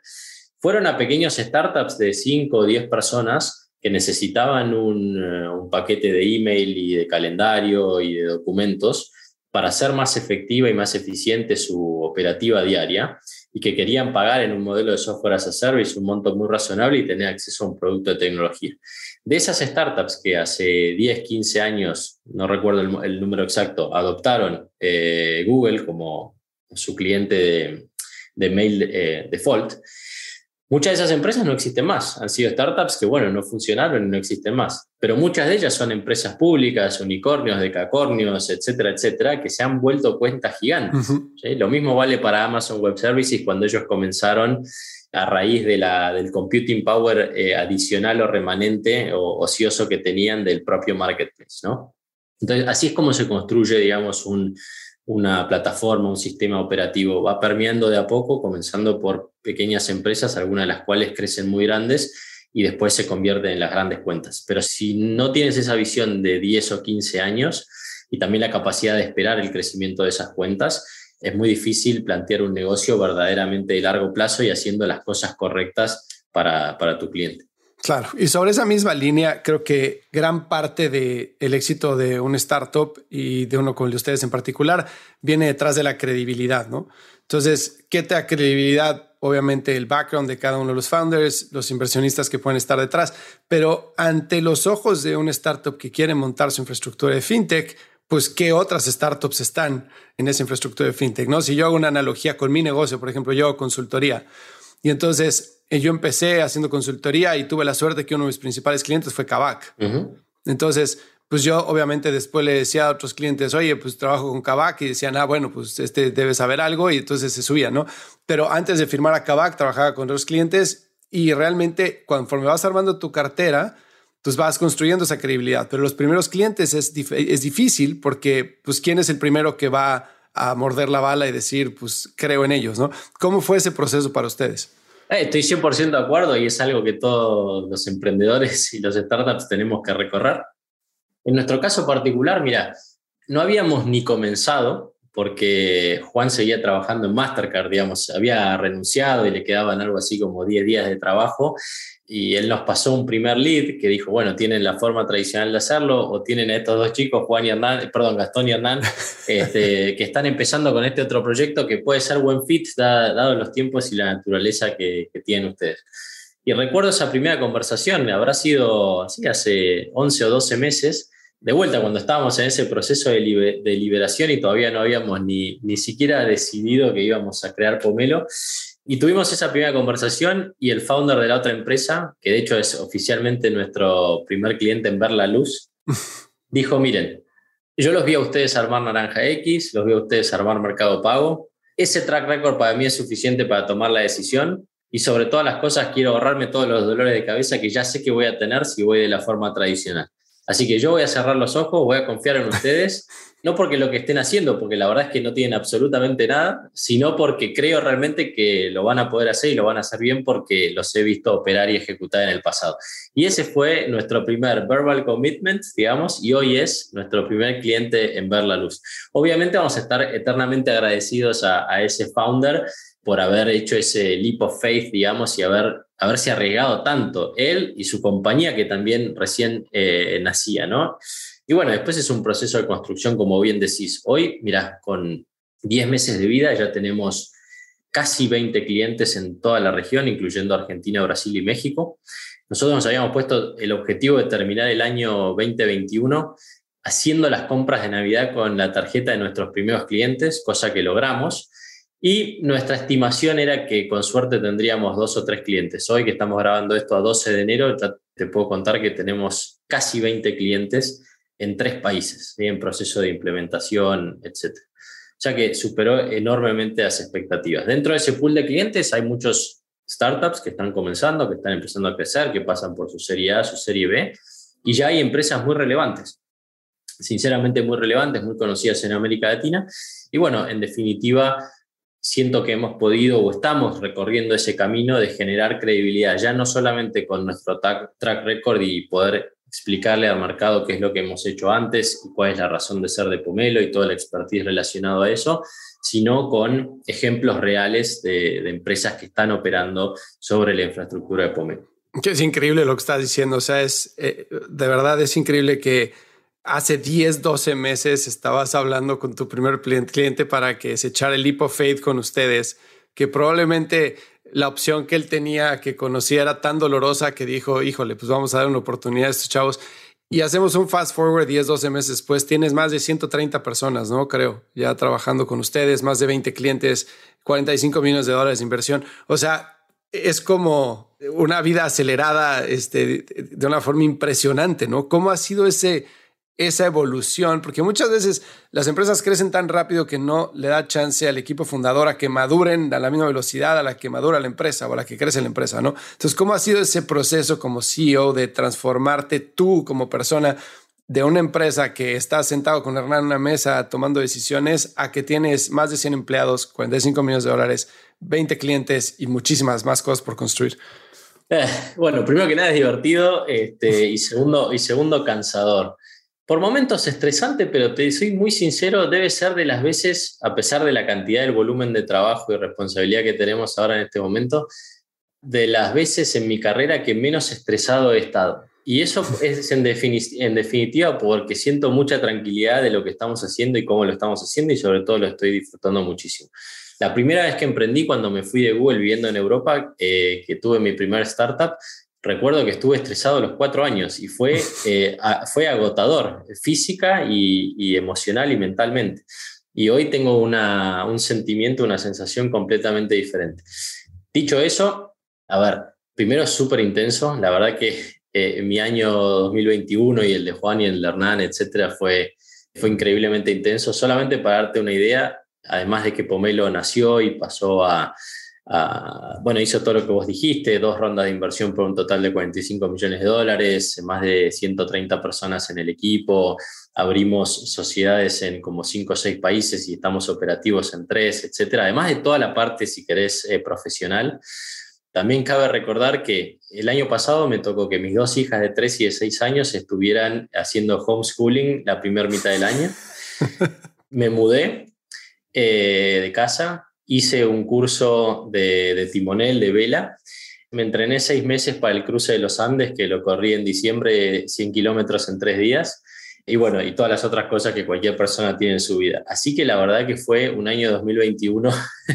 Fueron a pequeños startups de 5 o 10 personas que necesitaban un, eh, un paquete de email y de calendario y de documentos para hacer más efectiva y más eficiente su operativa diaria y que querían pagar en un modelo de software as a service un monto muy razonable y tener acceso a un producto de tecnología. De esas startups que hace 10, 15 años, no recuerdo el, número exacto, adoptaron eh, Google como su cliente de, mail eh, default, Muchas de esas empresas no existen más, han sido startups que, bueno, no funcionaron y no existen más, pero muchas de ellas son empresas públicas, unicornios, decacornios, etcétera, etcétera, que se han vuelto cuentas gigantes. Lo mismo vale para Amazon Web Services cuando ellos comenzaron a raíz de la, del computing power eh, adicional o remanente o ocioso que tenían del propio marketplace, ¿no? Entonces, así es como se construye, digamos, un, una plataforma, un sistema operativo. Va permeando de a poco, comenzando por pequeñas empresas, algunas de las cuales crecen muy grandes y después se convierten en las grandes cuentas. Pero si no tienes esa visión de 10 o 15 años y también la capacidad de esperar el crecimiento de esas cuentas, es muy difícil plantear un negocio verdaderamente de largo plazo y haciendo las cosas correctas para, para tu cliente. Claro, y sobre esa misma línea, creo que gran parte del el éxito de un startup y de uno como de ustedes en particular viene detrás de la credibilidad, ¿no? Entonces, ¿qué te da credibilidad? Obviamente el background de cada uno de los founders, los inversionistas que pueden estar detrás, pero ante los ojos de un startup que quiere montar su infraestructura de fintech, pues qué otras startups están en esa infraestructura de fintech, ¿no? Si yo hago una analogía con mi negocio, por ejemplo, yo hago consultoría y entonces yo empecé haciendo consultoría y tuve la suerte que uno de mis principales clientes fue Kavak. Entonces, pues yo obviamente después le decía a otros clientes, oye, pues trabajo con Kavak y decían, ah, bueno, pues este debe saber algo y entonces se subía, ¿no? Pero antes de firmar a Kavak, trabajaba con otros clientes y realmente conforme vas armando tu cartera, pues vas construyendo esa credibilidad. Pero los primeros clientes es, es difícil porque, pues, ¿quién es el primero que va a morder la bala y decir, pues, creo en ellos, ¿no? ¿Cómo fue ese proceso para ustedes? Eh, estoy 100% de acuerdo y es algo que todos los emprendedores y los startups tenemos que recorrer. En nuestro caso particular, mira, no habíamos ni comenzado porque Juan seguía trabajando en Mastercard, digamos, había renunciado y le quedaban algo así como 10 días de trabajo y él nos pasó un primer lead que dijo, bueno, tienen la forma tradicional de hacerlo o tienen a estos dos chicos, Juan y Hernán, perdón, Gastón y Hernán, este, que están empezando con este otro proyecto que puede ser buen fit dado los tiempos y la naturaleza que, tienen ustedes. Y recuerdo esa primera conversación, habrá sido así hace 11 o 12 meses, de vuelta cuando estábamos en ese proceso de, liberación y todavía no habíamos ni, ni siquiera decidido que íbamos a crear Pomelo. Y tuvimos esa primera conversación y el founder de la otra empresa, que de hecho es oficialmente nuestro primer cliente en ver la luz, dijo, miren, yo los vi a ustedes armar Naranja X, los vi a ustedes armar Mercado Pago. Ese track record para mí es suficiente para tomar la decisión y sobre todas las cosas quiero ahorrarme todos los dolores de cabeza que ya sé que voy a tener si voy de la forma tradicional. Así que yo voy a cerrar los ojos, voy a confiar en ustedes no porque lo que estén haciendo, porque la verdad es que no tienen absolutamente nada, sino porque creo realmente que lo van a poder hacer y lo van a hacer bien porque los he visto operar y ejecutar en el pasado. Y ese fue nuestro primer verbal commitment, digamos, y hoy es nuestro primer cliente en ver la luz. Obviamente vamos a estar eternamente agradecidos a, ese founder por haber hecho ese leap of faith, digamos, y haber, haberse arriesgado tanto él y su compañía que también recién eh, nacía, ¿no? Y bueno, después es un proceso de construcción, como bien decís. Hoy, mira, con 10 meses de vida ya tenemos casi 20 clientes en toda la región, incluyendo Argentina, Brasil y México. Nosotros nos habíamos puesto el objetivo de terminar el año 2021 haciendo las compras de Navidad con la tarjeta de nuestros primeros clientes, cosa que logramos. Y nuestra estimación era que con suerte tendríamos dos o tres clientes. Hoy que estamos grabando esto a 12 de enero, te puedo contar que tenemos casi 20 clientes en tres países, en proceso de implementación, etc. Ya que superó enormemente las expectativas. Dentro de ese pool de clientes hay muchos startups que están comenzando, que están empezando a crecer, que pasan por su serie A, su serie B, y ya hay empresas muy relevantes, sinceramente muy relevantes, muy conocidas en América Latina. Y bueno, en definitiva, siento que hemos podido o estamos recorriendo ese camino de generar credibilidad, ya no solamente con nuestro track record y poder explicarle al mercado qué es lo que hemos hecho antes y cuál es la razón de ser de Pomelo y toda la expertise relacionado a eso, sino con ejemplos reales de, empresas que están operando sobre la infraestructura de Pomelo. Que es increíble lo que estás diciendo. O sea, es eh, de verdad es increíble que hace 10, 12 meses estabas hablando con tu primer cliente para que se echara el leap of con ustedes, que probablemente la opción que él tenía que conocía era tan dolorosa que dijo, híjole, pues vamos a dar una oportunidad a estos chavos. Y hacemos un fast forward 10, 12 meses después, tienes más de 130 personas, ¿no? Creo, ya trabajando con ustedes, más de 20 clientes, 45 millones de dólares de inversión. O sea, es como una vida acelerada este, de una forma impresionante, ¿no? ¿Cómo ha sido ese, esa evolución? Porque muchas veces las empresas crecen tan rápido que no le da chance al equipo fundador a que maduren a la misma velocidad a la que madura la empresa o a la que crece la empresa, ¿no? Entonces, ¿cómo ha sido ese proceso como CEO de transformarte tú como persona de una empresa que está sentado con Hernán en una mesa tomando decisiones a que tienes más de 100 empleados, 45 millones de dólares, 20 clientes y muchísimas más cosas por construir? Eh, bueno, primero que nada es divertido este, y, segundo, y segundo cansador. Por momentos estresante, pero te soy muy sincero, debe ser de las veces, a pesar de la cantidad del volumen de trabajo y responsabilidad que tenemos ahora en este momento, de las veces en mi carrera que menos estresado he estado. Y eso es en, en, definitiva porque siento mucha tranquilidad de lo que estamos haciendo y cómo lo estamos haciendo y sobre todo lo estoy disfrutando muchísimo. La primera vez que emprendí cuando me fui de Google viviendo en Europa, eh, que tuve mi primer startup, recuerdo que estuve estresado los cuatro años y fue, eh, fue agotador física y, emocional y mentalmente. Y hoy tengo una, un sentimiento, una sensación completamente diferente. Dicho eso, a ver, primero es súper intenso. La verdad que eh, mi año 2021 y el de Juan y el de Hernán, etcétera, fue, fue increíblemente intenso. Solamente para darte una idea, además de que Pomelo nació y pasó a, bueno, hizo todo lo que vos dijiste, dos rondas de inversión por un total de 45 millones de dólares, más de 130 personas en el equipo, abrimos sociedades en como 5 o 6 países y estamos operativos en 3, etcétera. Además de toda la parte, si querés, eh, profesional. También cabe recordar que el año pasado me tocó que mis dos hijas de 3 y de 6 años estuvieran haciendo homeschooling la primera mitad del año. Me mudé eh, de casa, hice un curso de, de, timonel, de vela. Me entrené seis meses para el cruce de los Andes, que lo corrí en diciembre, 100 kilómetros en tres días y bueno, y todas las otras cosas que cualquier persona tiene en su vida. Así que la verdad que fue un año 2021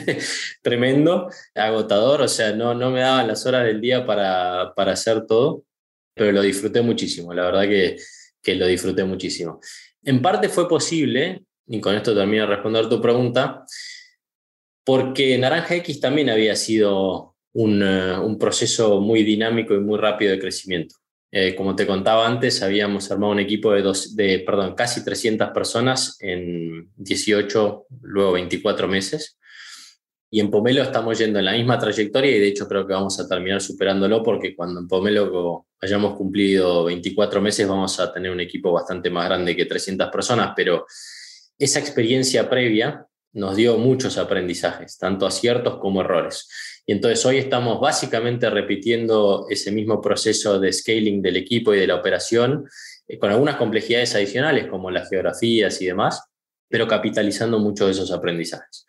tremendo, agotador, o sea, no, no me daban las horas del día para, para hacer todo, pero lo disfruté muchísimo, la verdad que, que lo disfruté muchísimo. En parte fue posible, y con esto termino de responder tu pregunta, porque Naranja X también había sido un, eh, un proceso muy dinámico y muy rápido de crecimiento. Eh, como te contaba antes, habíamos armado un equipo de, dos, de perdón, casi 300 personas en 18, luego 24 meses. Y en Pomelo estamos yendo en la misma trayectoria y de hecho creo que vamos a terminar superándolo porque cuando en Pomelo hayamos cumplido 24 meses vamos a tener un equipo bastante más grande que 300 personas, pero esa experiencia previa nos dio muchos aprendizajes, tanto aciertos como errores. Y entonces hoy estamos básicamente repitiendo ese mismo proceso de scaling del equipo y de la operación, eh, con algunas complejidades adicionales como las geografías y demás, pero capitalizando mucho de esos aprendizajes.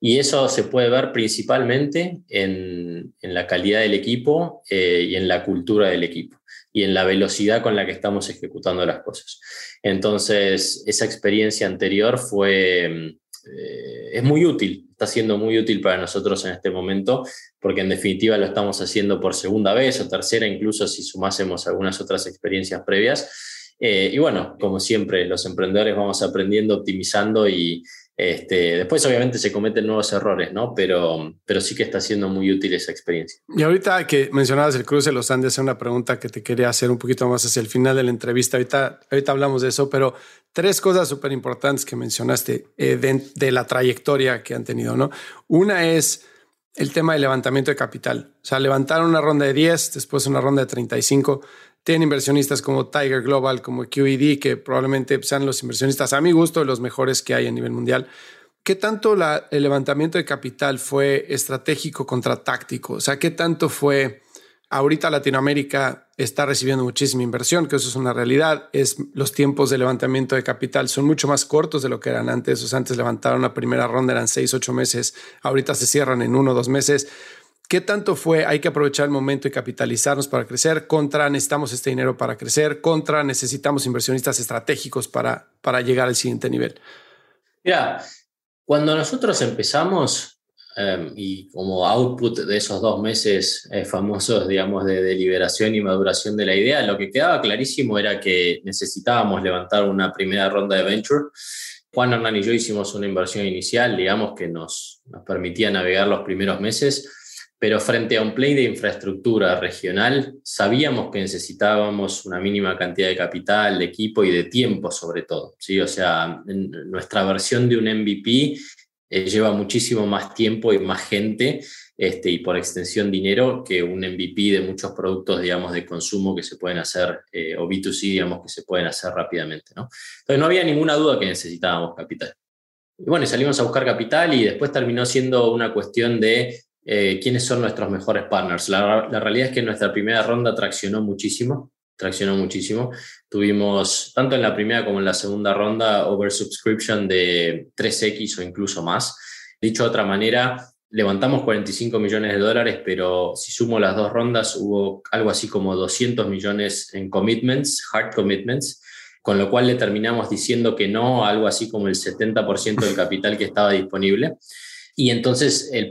Y eso se puede ver principalmente en, en la calidad del equipo eh, y en la cultura del equipo y en la velocidad con la que estamos ejecutando las cosas. Entonces, esa experiencia anterior fue eh, es muy útil, está siendo muy útil para nosotros en este momento, porque en definitiva lo estamos haciendo por segunda vez o tercera, incluso si sumásemos algunas otras experiencias previas. Eh, y bueno, como siempre, los emprendedores vamos aprendiendo, optimizando y, este, después obviamente se cometen nuevos errores, ¿no? Pero, pero sí que está siendo muy útil esa experiencia. Y ahorita que mencionabas el cruce de los Andes, es una pregunta que te quería hacer un poquito más hacia el final de la entrevista. Ahorita, ahorita hablamos de eso, pero tres cosas súper importantes que mencionaste eh, de, la trayectoria que han tenido, ¿no? Una es el tema del levantamiento de capital. O sea, levantaron una ronda de 10, después una ronda de 35 tienen inversionistas como Tiger Global, como QED, que probablemente sean los inversionistas a mi gusto, los mejores que hay a nivel mundial. ¿Qué tanto el levantamiento de capital fue estratégico contra táctico? O sea, ¿qué tanto fue... Ahorita Latinoamérica está recibiendo muchísima inversión, que eso es una realidad. Es, los tiempos de levantamiento de capital son mucho más cortos de lo que eran antes. O antes levantaron la primera ronda, eran seis, ocho meses. Ahorita se cierran en uno o dos meses. ¿Qué tanto fue hay que aprovechar el momento y capitalizarnos para crecer contra necesitamos este dinero para crecer, contra necesitamos inversionistas estratégicos para, para llegar al siguiente nivel? Mira, cuando nosotros empezamos em, y como output de esos dos meses eh, famosos, digamos, de deliberación y maduración de la idea, lo que quedaba clarísimo era que necesitábamos levantar una primera ronda de venture. Juan Hernán y yo hicimos una inversión inicial, digamos, que nos, nos permitía navegar los primeros meses pero frente a un play de infraestructura regional, sabíamos que necesitábamos una mínima cantidad de capital, de equipo y de tiempo sobre todo. ¿sí? O sea, nuestra versión de un MVP eh, lleva muchísimo más tiempo y más gente este, y por extensión dinero que un MVP de muchos productos, digamos, de consumo que se pueden hacer, eh, o B2C, digamos, que se pueden hacer rápidamente. Entonces no había ninguna duda que necesitábamos capital. Y bueno, salimos a buscar capital y después terminó siendo una cuestión de eh, quiénes son nuestros mejores partners. La, realidad es que nuestra primera ronda traccionó muchísimo, traccionó muchísimo. Tuvimos, tanto en la primera como en la segunda ronda, oversubscription de 3X o incluso más. Dicho de otra manera, levantamos 45 millones de dólares, pero si sumo las dos rondas, hubo algo así como 200 millones en commitments, hard commitments, con lo cual le terminamos diciendo que no a algo así como el 70% del capital que estaba disponible. Y entonces, el,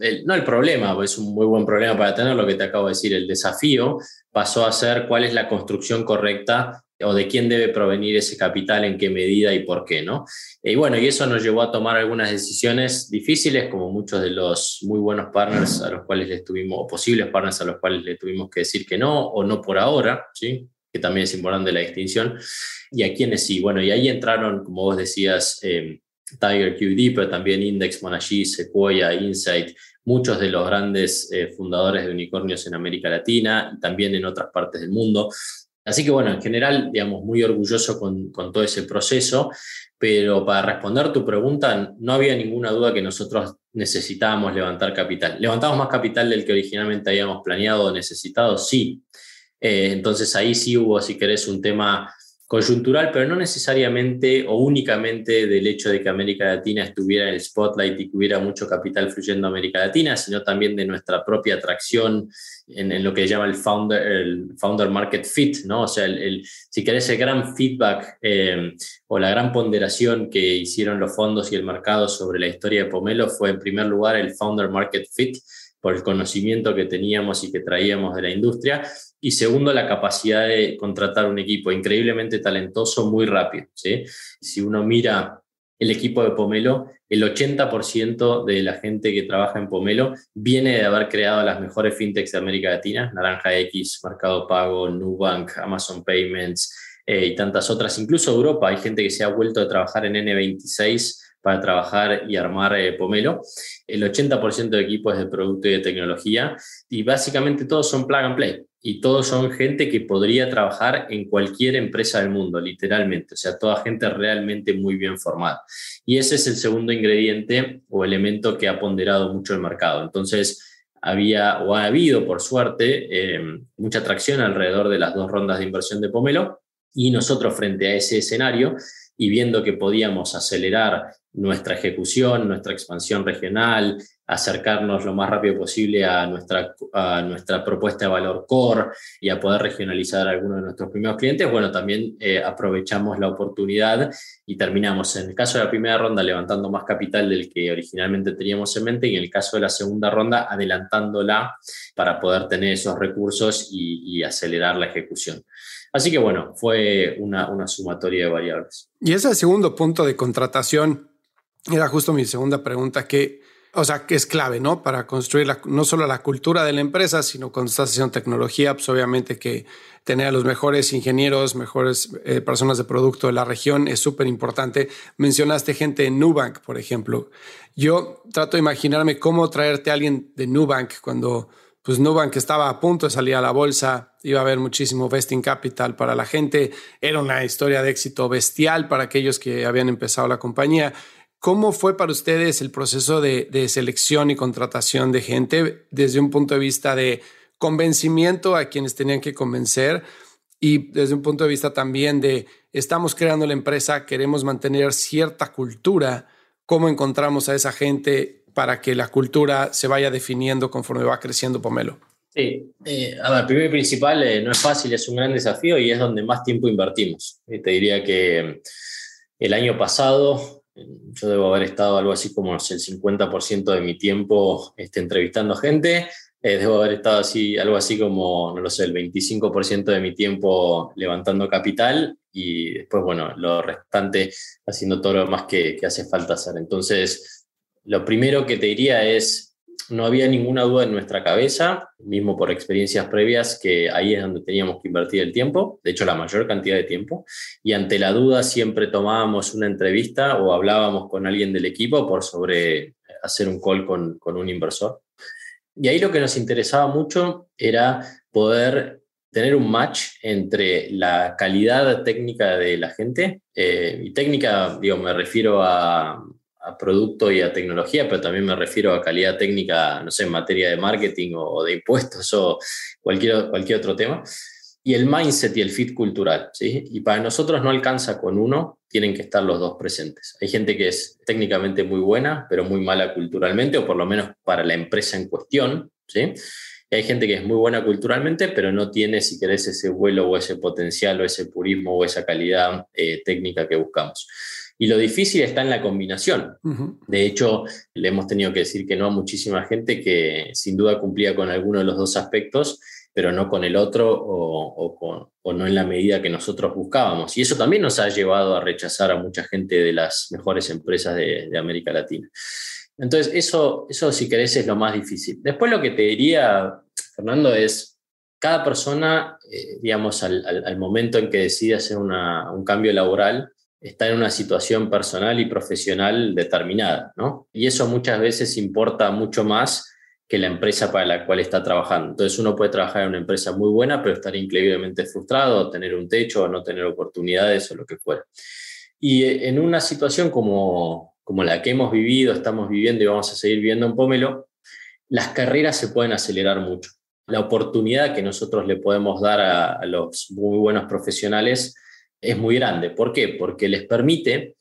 el, no el problema, es un muy buen problema para tener lo que te acabo de decir, el desafío pasó a ser cuál es la construcción correcta o de quién debe provenir ese capital, en qué medida y por qué, ¿no? Y bueno, y eso nos llevó a tomar algunas decisiones difíciles, como muchos de los muy buenos partners a los cuales le tuvimos, o posibles partners a los cuales le tuvimos que decir que no, o no por ahora, ¿sí? Que también es importante la distinción, y a quienes sí. Bueno, y ahí entraron, como vos decías, eh, Tiger QD, pero también Index, Monashi, Sequoia, Insight, muchos de los grandes eh, fundadores de unicornios en América Latina y también en otras partes del mundo. Así que bueno, en general, digamos, muy orgulloso con, con todo ese proceso, pero para responder tu pregunta, no había ninguna duda que nosotros necesitábamos levantar capital. ¿Levantamos más capital del que originalmente habíamos planeado o necesitado? Sí. Eh, entonces ahí sí hubo, si querés, un tema coyuntural, pero no necesariamente o únicamente del hecho de que América Latina estuviera en el spotlight y que hubiera mucho capital fluyendo a América Latina, sino también de nuestra propia atracción en, lo que llama el founder, el founder market fit, ¿no? O sea, el, si querés, el gran feedback eh, o la gran ponderación que hicieron los fondos y el mercado sobre la historia de Pomelo fue, en primer lugar, el founder market fit, por el conocimiento que teníamos y que traíamos de la industria, y segundo, la capacidad de contratar un equipo increíblemente talentoso muy rápido. Si uno mira el equipo de Pomelo, el 80% de la gente que trabaja en Pomelo viene de haber creado las mejores fintechs de América Latina, Naranja X, Mercado Pago, Nubank, Amazon Payments eh, y tantas otras. Incluso Europa, hay gente que se ha vuelto a trabajar en N26 para trabajar y armar eh, Pomelo. El 80% de equipos es de producto y de tecnología y básicamente todos son plug and play y todos son gente que podría trabajar en cualquier empresa del mundo, literalmente, o sea, toda gente realmente muy bien formada. Y ese es el segundo ingrediente o elemento que ha ponderado mucho el mercado. Entonces, había o ha habido, por suerte, eh, mucha atracción alrededor de las dos rondas de inversión de Pomelo y nosotros frente a ese escenario y viendo que podíamos acelerar nuestra ejecución, nuestra expansión regional, acercarnos lo más rápido posible a nuestra, a nuestra propuesta de valor core y a poder regionalizar a algunos de nuestros primeros clientes, bueno, también eh, aprovechamos la oportunidad y terminamos en el caso de la primera ronda levantando más capital del que originalmente teníamos en mente y en el caso de la segunda ronda adelantándola para poder tener esos recursos y, y acelerar la ejecución. Así que bueno, fue una, una sumatoria de variables. Y ese segundo punto de contratación era justo mi segunda pregunta, que, o sea, que es clave, ¿no? Para construir no solo la cultura de la empresa, sino cuando estás haciendo tecnología, pues obviamente que tener a los mejores ingenieros, mejores eh, personas de producto de la región es súper importante. Mencionaste gente de Nubank, por ejemplo. Yo trato de imaginarme cómo traerte a alguien de Nubank cuando pues Nubank estaba a punto de salir a la bolsa, iba a haber muchísimo vesting capital para la gente, era una historia de éxito bestial para aquellos que habían empezado la compañía. ¿Cómo fue para ustedes el proceso de, de selección y contratación de gente desde un punto de vista de convencimiento a quienes tenían que convencer y desde un punto de vista también de estamos creando la empresa, queremos mantener cierta cultura? ¿Cómo encontramos a esa gente para que la cultura se vaya definiendo conforme va creciendo Pomelo? Sí, eh, a ver, primero y principal, eh, no es fácil, es un gran desafío y es donde más tiempo invertimos. te diría que el año pasado yo debo haber estado algo así como el 50% de mi tiempo este, entrevistando gente, eh, debo haber estado así, algo así como, no lo sé, el 25% de mi tiempo levantando capital y después, bueno, lo restante haciendo todo lo más que, que hace falta hacer. Entonces, lo primero que te diría es, no había ninguna duda en nuestra cabeza, mismo por experiencias previas, que ahí es donde teníamos que invertir el tiempo, de hecho la mayor cantidad de tiempo, y ante la duda siempre tomábamos una entrevista o hablábamos con alguien del equipo por sobre hacer un call con, con un inversor. Y ahí lo que nos interesaba mucho era poder tener un match entre la calidad técnica de la gente, eh, y técnica, digo, me refiero a a producto y a tecnología, pero también me refiero a calidad técnica, no sé, en materia de marketing o de impuestos o cualquier, cualquier otro tema. Y el mindset y el fit cultural, ¿sí? Y para nosotros no alcanza con uno, tienen que estar los dos presentes. Hay gente que es técnicamente muy buena, pero muy mala culturalmente, o por lo menos para la empresa en cuestión, ¿sí? Y hay gente que es muy buena culturalmente, pero no tiene, si querés, ese vuelo o ese potencial o ese purismo o esa calidad eh, técnica que buscamos. Y lo difícil está en la combinación. De hecho, le hemos tenido que decir que no a muchísima gente que sin duda cumplía con alguno de los dos aspectos, pero no con el otro o, no en la medida que nosotros buscábamos. Y eso también nos ha llevado a rechazar a mucha gente de las mejores empresas de, América Latina. Entonces, eso, eso, si querés, es lo más difícil. Después lo que te diría, Fernando, es cada persona, eh, digamos, al, momento en que decide hacer un cambio laboral, está en una situación personal y profesional determinada, ¿no? Y eso muchas veces importa mucho más que la empresa para la cual está trabajando. Entonces uno puede trabajar en una empresa muy buena, pero estar increíblemente frustrado, tener un techo, no tener oportunidades o lo que fuera. Y en una situación como, como la que hemos vivido, estamos viviendo y vamos a seguir viendo en Pomelo, las carreras se pueden acelerar mucho. La oportunidad que nosotros le podemos dar a, a los muy buenos profesionales es muy grande. ¿Por qué? Porque les permite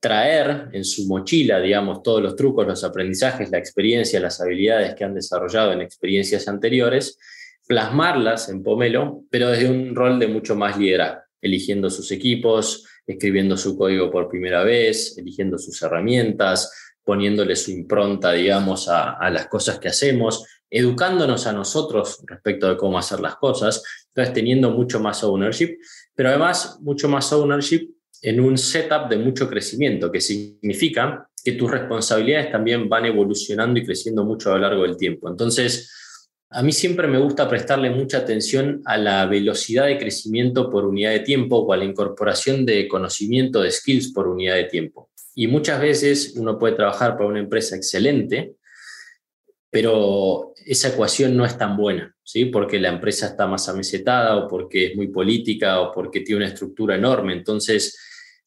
traer en su mochila, digamos, todos los trucos, los aprendizajes, la experiencia, las habilidades que han desarrollado en experiencias anteriores, plasmarlas en Pomelo, pero desde un rol de mucho más liderazgo, eligiendo sus equipos, escribiendo su código por primera vez, eligiendo sus herramientas, poniéndole su impronta, digamos, a, a las cosas que hacemos, educándonos a nosotros respecto de cómo hacer las cosas, entonces teniendo mucho más ownership pero además mucho más ownership en un setup de mucho crecimiento, que significa que tus responsabilidades también van evolucionando y creciendo mucho a lo largo del tiempo. Entonces, a mí siempre me gusta prestarle mucha atención a la velocidad de crecimiento por unidad de tiempo o a la incorporación de conocimiento de skills por unidad de tiempo. Y muchas veces uno puede trabajar para una empresa excelente, pero esa ecuación no es tan buena, ¿sí? porque la empresa está más amesetada o porque es muy política o porque tiene una estructura enorme. Entonces,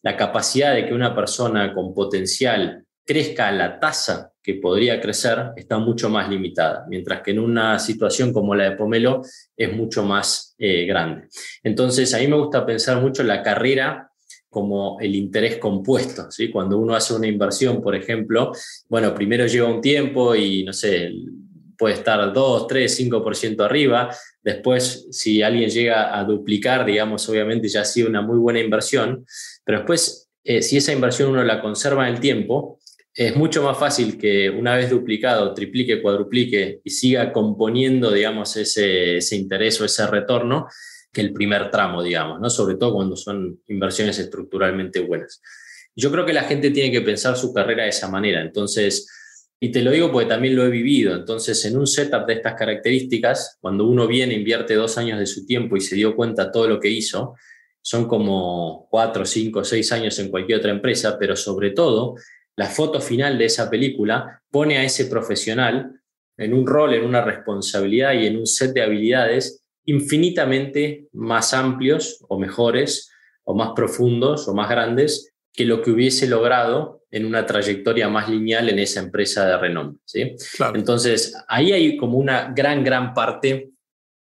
la capacidad de que una persona con potencial crezca a la tasa que podría crecer está mucho más limitada, mientras que en una situación como la de Pomelo es mucho más eh, grande. Entonces, a mí me gusta pensar mucho la carrera como el interés compuesto, ¿sí? Cuando uno hace una inversión, por ejemplo, bueno, primero lleva un tiempo y, no sé, puede estar 2, 3, 5% arriba. Después, si alguien llega a duplicar, digamos, obviamente ya ha sido una muy buena inversión, pero después, eh, si esa inversión uno la conserva en el tiempo, es mucho más fácil que una vez duplicado, triplique, cuadruplique y siga componiendo, digamos, ese, ese interés o ese retorno que el primer tramo, digamos, ¿no? Sobre todo cuando son inversiones estructuralmente buenas. Yo creo que la gente tiene que pensar su carrera de esa manera. Entonces, y te lo digo porque también lo he vivido. Entonces, en un setup de estas características, cuando uno viene, invierte dos años de su tiempo y se dio cuenta todo lo que hizo, son como cuatro, cinco, seis años en cualquier otra empresa, pero sobre todo, la foto final de esa película pone a ese profesional en un rol, en una responsabilidad y en un set de habilidades infinitamente más amplios o mejores o más profundos o más grandes que lo que hubiese logrado en una trayectoria más lineal en esa empresa de renombre. ¿sí? Entonces, ahí hay como una gran, gran parte,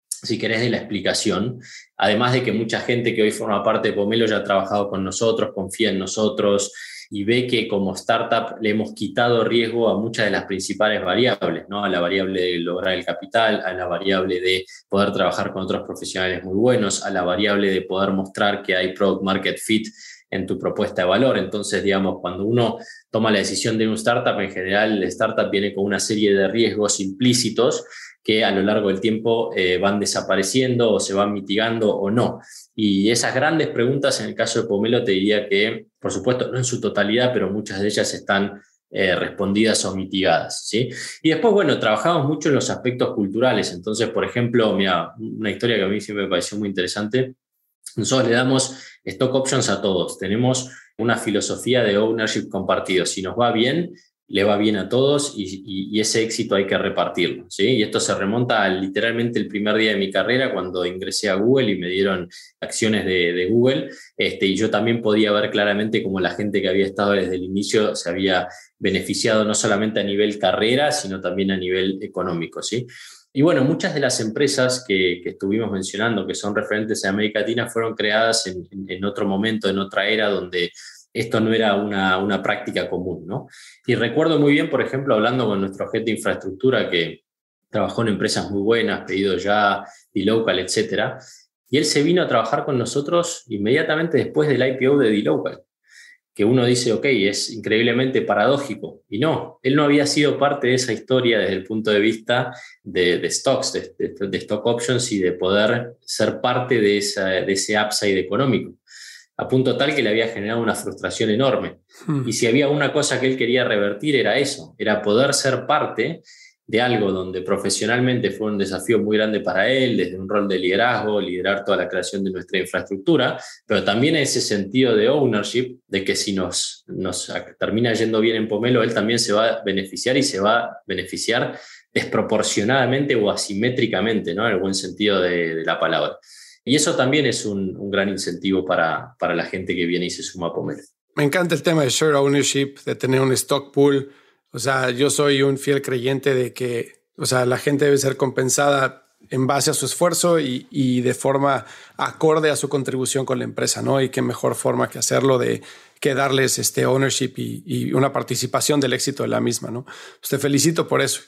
si querés, de la explicación. Además de que mucha gente que hoy forma parte de Pomelo ya ha trabajado con nosotros, confía en nosotros, y ve que como startup le hemos quitado riesgo a muchas de las principales variables, ¿no? a la variable de lograr el capital, a la variable de poder trabajar con otros profesionales muy buenos, a la variable de poder mostrar que hay product market fit en tu propuesta de valor. Entonces, digamos, cuando uno toma la decisión de un startup, en general el startup viene con una serie de riesgos implícitos que a lo largo del tiempo eh, van desapareciendo o se van mitigando o no. Y esas grandes preguntas, en el caso de Pomelo, te diría que, por supuesto, no en su totalidad, pero muchas de ellas están eh, respondidas o mitigadas. ¿sí? Y después, bueno, trabajamos mucho en los aspectos culturales. Entonces, por ejemplo, mira, una historia que a mí siempre me pareció muy interesante. Nosotros le damos stock options a todos. Tenemos una filosofía de ownership compartido. Si nos va bien, le va bien a todos y, ese éxito hay que repartirlo. Y esto se remonta a literalmente el primer día de mi carrera cuando ingresé a Google y me dieron acciones de, Google. Este, y yo también podía ver claramente cómo la gente que había estado desde el inicio se había beneficiado no solamente a nivel carrera, sino también a nivel económico. ¿sí? Y bueno, muchas de las empresas que, estuvimos mencionando, que son referentes en América Latina, fueron creadas en, otro momento, en otra era, donde esto no era una, práctica común. ¿no? Y recuerdo muy bien, por ejemplo, hablando con nuestro jefe de infraestructura, que trabajó en empresas muy buenas, pedido ya, D-Local, etc. Y él se vino a trabajar con nosotros inmediatamente después del IPO de D-Local que uno dice, ok, es increíblemente paradójico. Y no, él no había sido parte de esa historia desde el punto de vista de, stocks, de, stock options y de poder ser parte de, esa, de ese upside económico, a punto tal que le había generado una frustración enorme. Hmm. Y si había una cosa que él quería revertir era eso, era poder ser parte de algo donde profesionalmente fue un desafío muy grande para él, desde un rol de liderazgo, liderar toda la creación de nuestra infraestructura, pero también ese sentido de ownership, de que si nos, nos termina yendo bien en Pomelo, él también se va a beneficiar y se va a beneficiar desproporcionadamente o asimétricamente, ¿no? en el buen sentido de, la palabra. Y eso también es un, un, gran incentivo para, para la gente que viene y se suma a Pomelo. Me encanta el tema de share ownership, de tener un stock pool o sea, yo soy un fiel creyente de que, o sea, la gente debe ser compensada en base a su esfuerzo y, de forma acorde a su contribución con la empresa, ¿no? Y qué mejor forma que hacerlo de que darles este ownership y, una participación del éxito de la misma, ¿no? Pues te felicito por eso.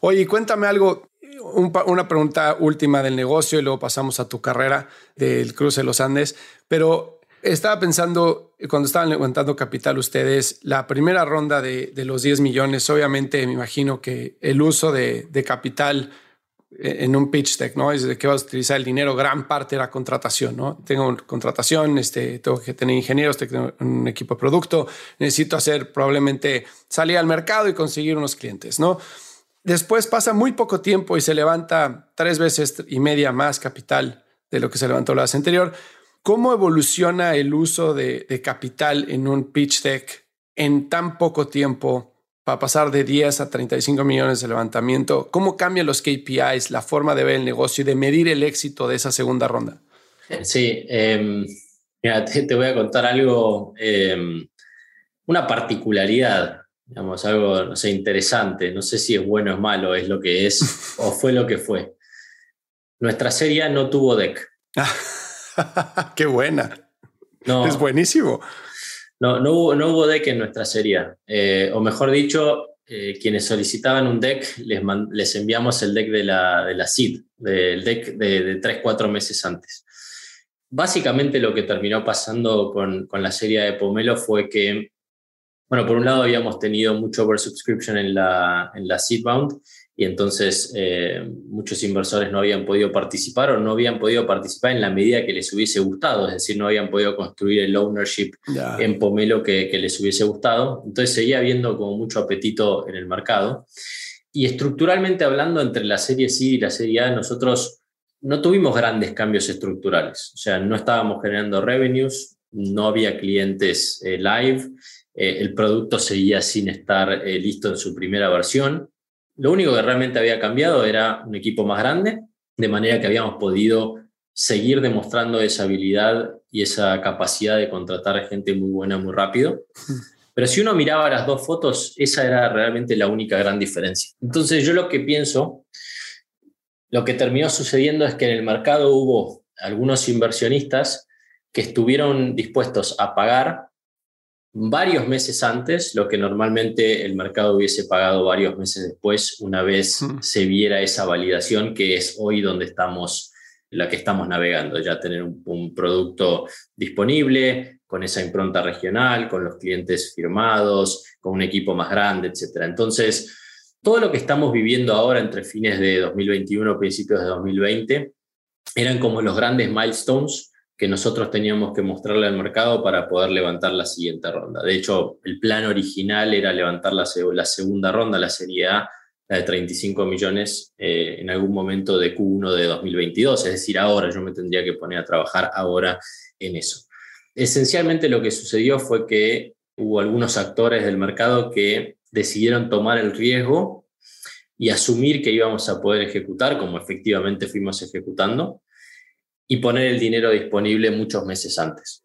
Oye, cuéntame algo, una pregunta última del negocio y luego pasamos a tu carrera del cruce de los Andes, pero estaba pensando, cuando estaban levantando capital ustedes, la primera ronda de, los 10 millones, obviamente me imagino que el uso de, capital en un pitch deck, ¿no? Es de que vas a utilizar el dinero, gran parte era contratación, ¿no? Tengo contratación, este, tengo que tener ingenieros, tengo un equipo de producto, necesito hacer probablemente salir al mercado y conseguir unos clientes, ¿no? Después pasa muy poco tiempo y se levanta tres veces y media más capital de lo que se levantó la vez anterior. ¿Cómo evoluciona el uso de, capital en un pitch deck en tan poco tiempo para pasar de 10 a 35 millones de levantamiento? ¿Cómo cambian los KPIs, la forma de ver el negocio y de medir el éxito de esa segunda ronda? Sí, em, te, voy a contar algo, em, una particularidad, digamos, algo, no sé, interesante, no sé si es bueno o es malo, es lo que es o fue lo que fue. Nuestra serie no tuvo deck. Qué buena. No, es buenísimo. No, no hubo, no hubo deck en nuestra serie. Eh, o mejor dicho, eh, quienes solicitaban un deck, les, les enviamos el deck de la, de la SID, del deck de, tres, cuatro meses antes. Básicamente lo que terminó pasando con, con la serie de Pomelo fue que, bueno, por un lado habíamos tenido mucho oversubscription en la, en la seed bound y entonces eh, muchos inversores no habían podido participar o no habían podido participar en la medida que les hubiese gustado, es decir, no habían podido construir el ownership en Pomelo que, que, les hubiese gustado. Entonces seguía habiendo como mucho apetito en el mercado. Y estructuralmente hablando, entre la serie C y la serie A, nosotros no tuvimos grandes cambios estructurales, o sea, no estábamos generando revenues, no había clientes eh, live, eh, el producto seguía sin estar listo en su primera versión lo único que realmente había cambiado era un equipo más grande, de manera que habíamos podido seguir demostrando esa habilidad y esa capacidad de contratar gente muy buena muy rápido. Pero si uno miraba las dos fotos, esa era realmente la única gran diferencia. Entonces yo lo que pienso, lo que terminó sucediendo es que en el mercado hubo algunos inversionistas que estuvieron dispuestos a pagar varios meses antes, lo que normalmente el mercado hubiese pagado varios meses después, una vez hmm. se viera esa validación que es hoy donde estamos, la que estamos navegando, ya tener un, producto disponible, con esa impronta regional, con los clientes firmados, con un equipo más grande, etc. Entonces, todo lo que estamos viviendo ahora entre fines de 2021 y principios de 2020 eran como los grandes milestones que nosotros teníamos que mostrarle al mercado para poder levantar la siguiente ronda. De hecho, el plan original era levantar la, segunda ronda, la Serie A, la de 35 millones, eh, en algún momento de Q1 de 2022. Es decir, ahora yo me tendría que poner a trabajar ahora en eso. Esencialmente lo que sucedió fue que hubo algunos actores del mercado que decidieron tomar el riesgo y asumir que íbamos a poder ejecutar, como efectivamente fuimos ejecutando, y poner el dinero disponible muchos meses antes.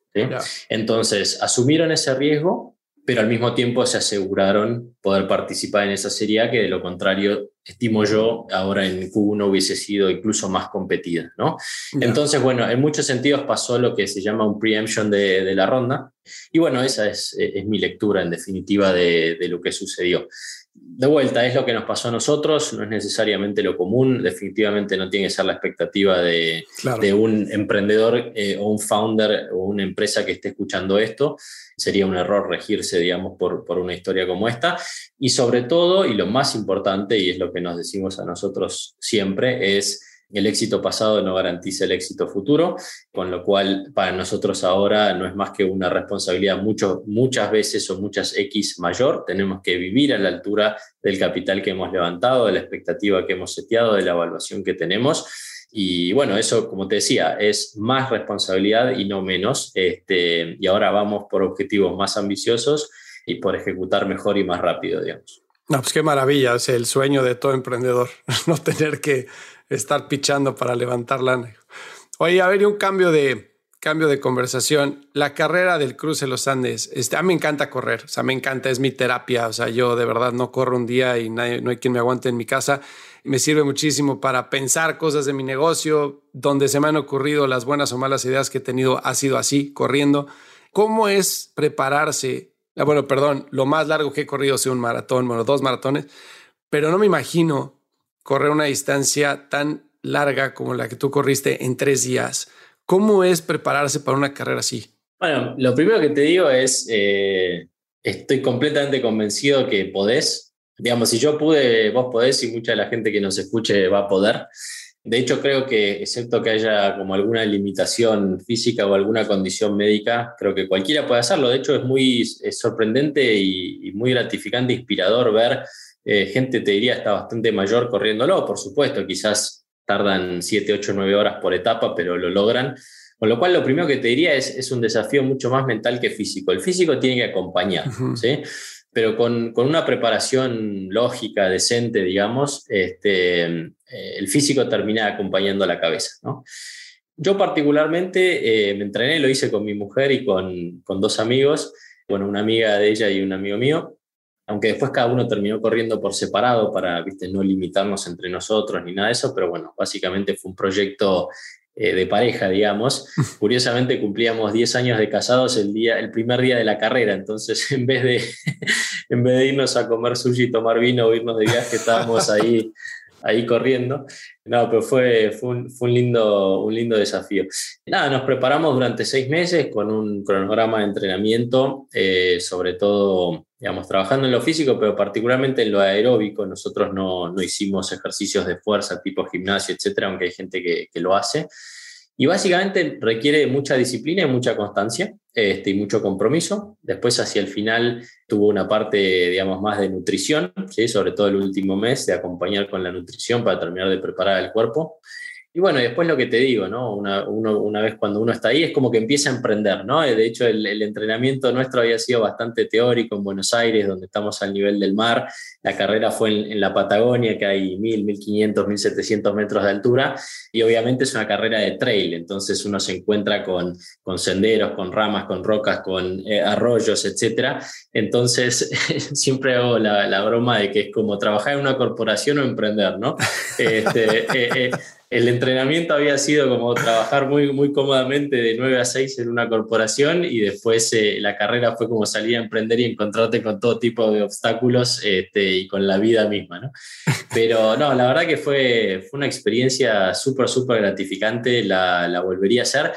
Entonces, asumieron ese riesgo, pero al mismo tiempo se aseguraron poder participar en esa serie que de lo contrario, estimo yo, ahora en Q1 hubiese sido incluso más competida. ¿no? Entonces, bueno, en muchos sentidos pasó lo que se llama un preemption de, de la ronda. Y bueno, esa es, es mi lectura en definitiva de, de lo que sucedió de vuelta, es lo que nos pasó a nosotros, no es necesariamente lo común, definitivamente no tiene que ser la expectativa de, un emprendedor eh, o un founder o una empresa que esté escuchando esto. Sería un error regirse, digamos, por, por una historia como esta. Y sobre todo, y lo más importante, y es lo que nos decimos a nosotros siempre, es el éxito pasado no garantiza el éxito futuro, con lo cual para nosotros ahora no es más que una responsabilidad mucho, muchas veces o muchas X mayor. Tenemos que vivir a la altura del capital que hemos levantado, de la expectativa que hemos seteado, de la evaluación que tenemos. Y bueno, eso, como te decía, es más responsabilidad y no menos. Este, y ahora vamos por objetivos más ambiciosos y por ejecutar mejor y más rápido, digamos. No, pues qué maravilla, es el sueño de todo emprendedor, no tener que estar pichando para levantar lana. Oye, a ver, un cambio de, cambio de conversación. La carrera del cruce de los Andes, este, a mí me encanta correr, o sea, me encanta, es mi terapia, o sea, yo de verdad no corro un día y no hay quien me aguante en mi casa. Me sirve muchísimo para pensar cosas de mi negocio, donde se me han ocurrido las buenas o malas ideas que he tenido, ha sido así, corriendo. ¿Cómo es prepararse? Ah, bueno, perdón, lo más largo que he corrido es un maratón, bueno, dos maratones, pero no me imagino correr una distancia tan larga como la que tú corriste en tres días. ¿Cómo es prepararse para una carrera así? Bueno, lo primero que te digo es, eh, estoy completamente convencido que podés. Digamos, si yo pude, vos podés y mucha de la gente que nos escuche va a poder. De hecho, creo que, excepto que haya como alguna limitación física o alguna condición médica, creo que cualquiera puede hacerlo. De hecho, es muy sorprendente y, y muy gratificante, inspirador ver eh, gente, te diría, está bastante mayor corriéndolo, por supuesto, quizás tardan 7, 8, 9 horas por etapa, pero lo logran. Con lo cual, lo primero que te diría es, es un desafío mucho más mental que físico. El físico tiene que acompañar, ¿sí? Pero con, con, una preparación lógica, decente, digamos, este, eh, el físico termina acompañando la cabeza, ¿no? Yo particularmente eh, me entrené, lo hice con mi mujer y con, con dos amigos, bueno, una amiga de ella y un amigo mío, aunque después cada uno terminó corriendo por separado para ¿viste? no limitarnos entre nosotros ni nada de eso, pero bueno, básicamente fue un proyecto eh, de pareja, digamos. Curiosamente cumplíamos 10 años de casados el, día, el primer día de la carrera, entonces en vez de, en vez de irnos a comer sushi, tomar vino o irnos de viaje, estábamos ahí ahí corriendo. No, pero fue, fue, un, fue un, lindo, un lindo desafío. Nada, nos preparamos durante seis meses con un cronograma de entrenamiento, eh, sobre todo, digamos, trabajando en lo físico, pero particularmente en lo aeróbico. Nosotros no, no hicimos ejercicios de fuerza tipo gimnasio, etcétera, aunque hay gente que, que lo hace. Y básicamente requiere mucha disciplina y mucha constancia este, y mucho compromiso. Después hacia el final tuvo una parte, digamos, más de nutrición, ¿sí? sobre todo el último mes, de acompañar con la nutrición para terminar de preparar el cuerpo. Y bueno, después lo que te digo, ¿no? Una, una, vez cuando uno está ahí es como que empieza a emprender, ¿no? De hecho, el, entrenamiento nuestro había sido bastante teórico en Buenos Aires, donde estamos al nivel del mar. La carrera fue en, la Patagonia, que hay 1000, 1500, 1700 metros de altura. Y obviamente es una carrera de trail, entonces uno se encuentra con, con senderos, con ramas, con rocas, con eh, arroyos, etc. Entonces, siempre hago la, la, broma de que es como trabajar en una corporación o emprender, ¿no? Este, eh, eh, el entrenamiento había sido como trabajar muy, muy cómodamente de 9 a 6 en una corporación y después eh, la carrera fue como salir a emprender y encontrarte con todo tipo de obstáculos este, y con la vida misma, ¿no? Pero no, la verdad que fue, fue una experiencia súper, súper gratificante, la, la volvería a hacer.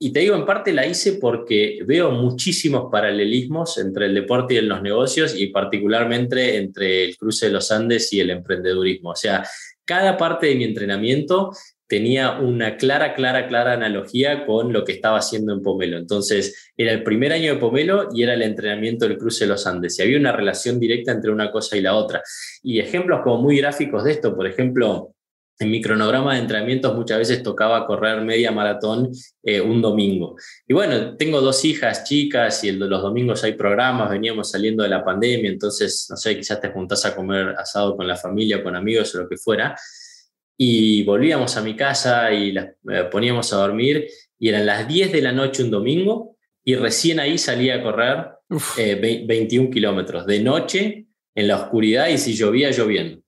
Y te digo, en parte la hice porque veo muchísimos paralelismos entre el deporte y los negocios y particularmente entre el cruce de los Andes y el emprendedurismo. O sea, cada parte de mi entrenamiento tenía una clara, clara, clara analogía con lo que estaba haciendo en Pomelo. Entonces, era el primer año de Pomelo y era el entrenamiento del cruce de los Andes. Y había una relación directa entre una cosa y la otra. Y ejemplos como muy gráficos de esto, por ejemplo, en mi cronograma de entrenamientos muchas veces tocaba correr media maratón eh, un domingo. Y bueno, tengo dos hijas chicas y el, los domingos hay programas, veníamos saliendo de la pandemia, entonces, no sé, quizás te juntás a comer asado con la familia, con amigos o lo que fuera. Y volvíamos a mi casa y las eh, poníamos a dormir y eran las 10 de la noche un domingo y recién ahí salía a correr 21 eh, kilómetros de noche en la oscuridad y si llovía, lloviendo.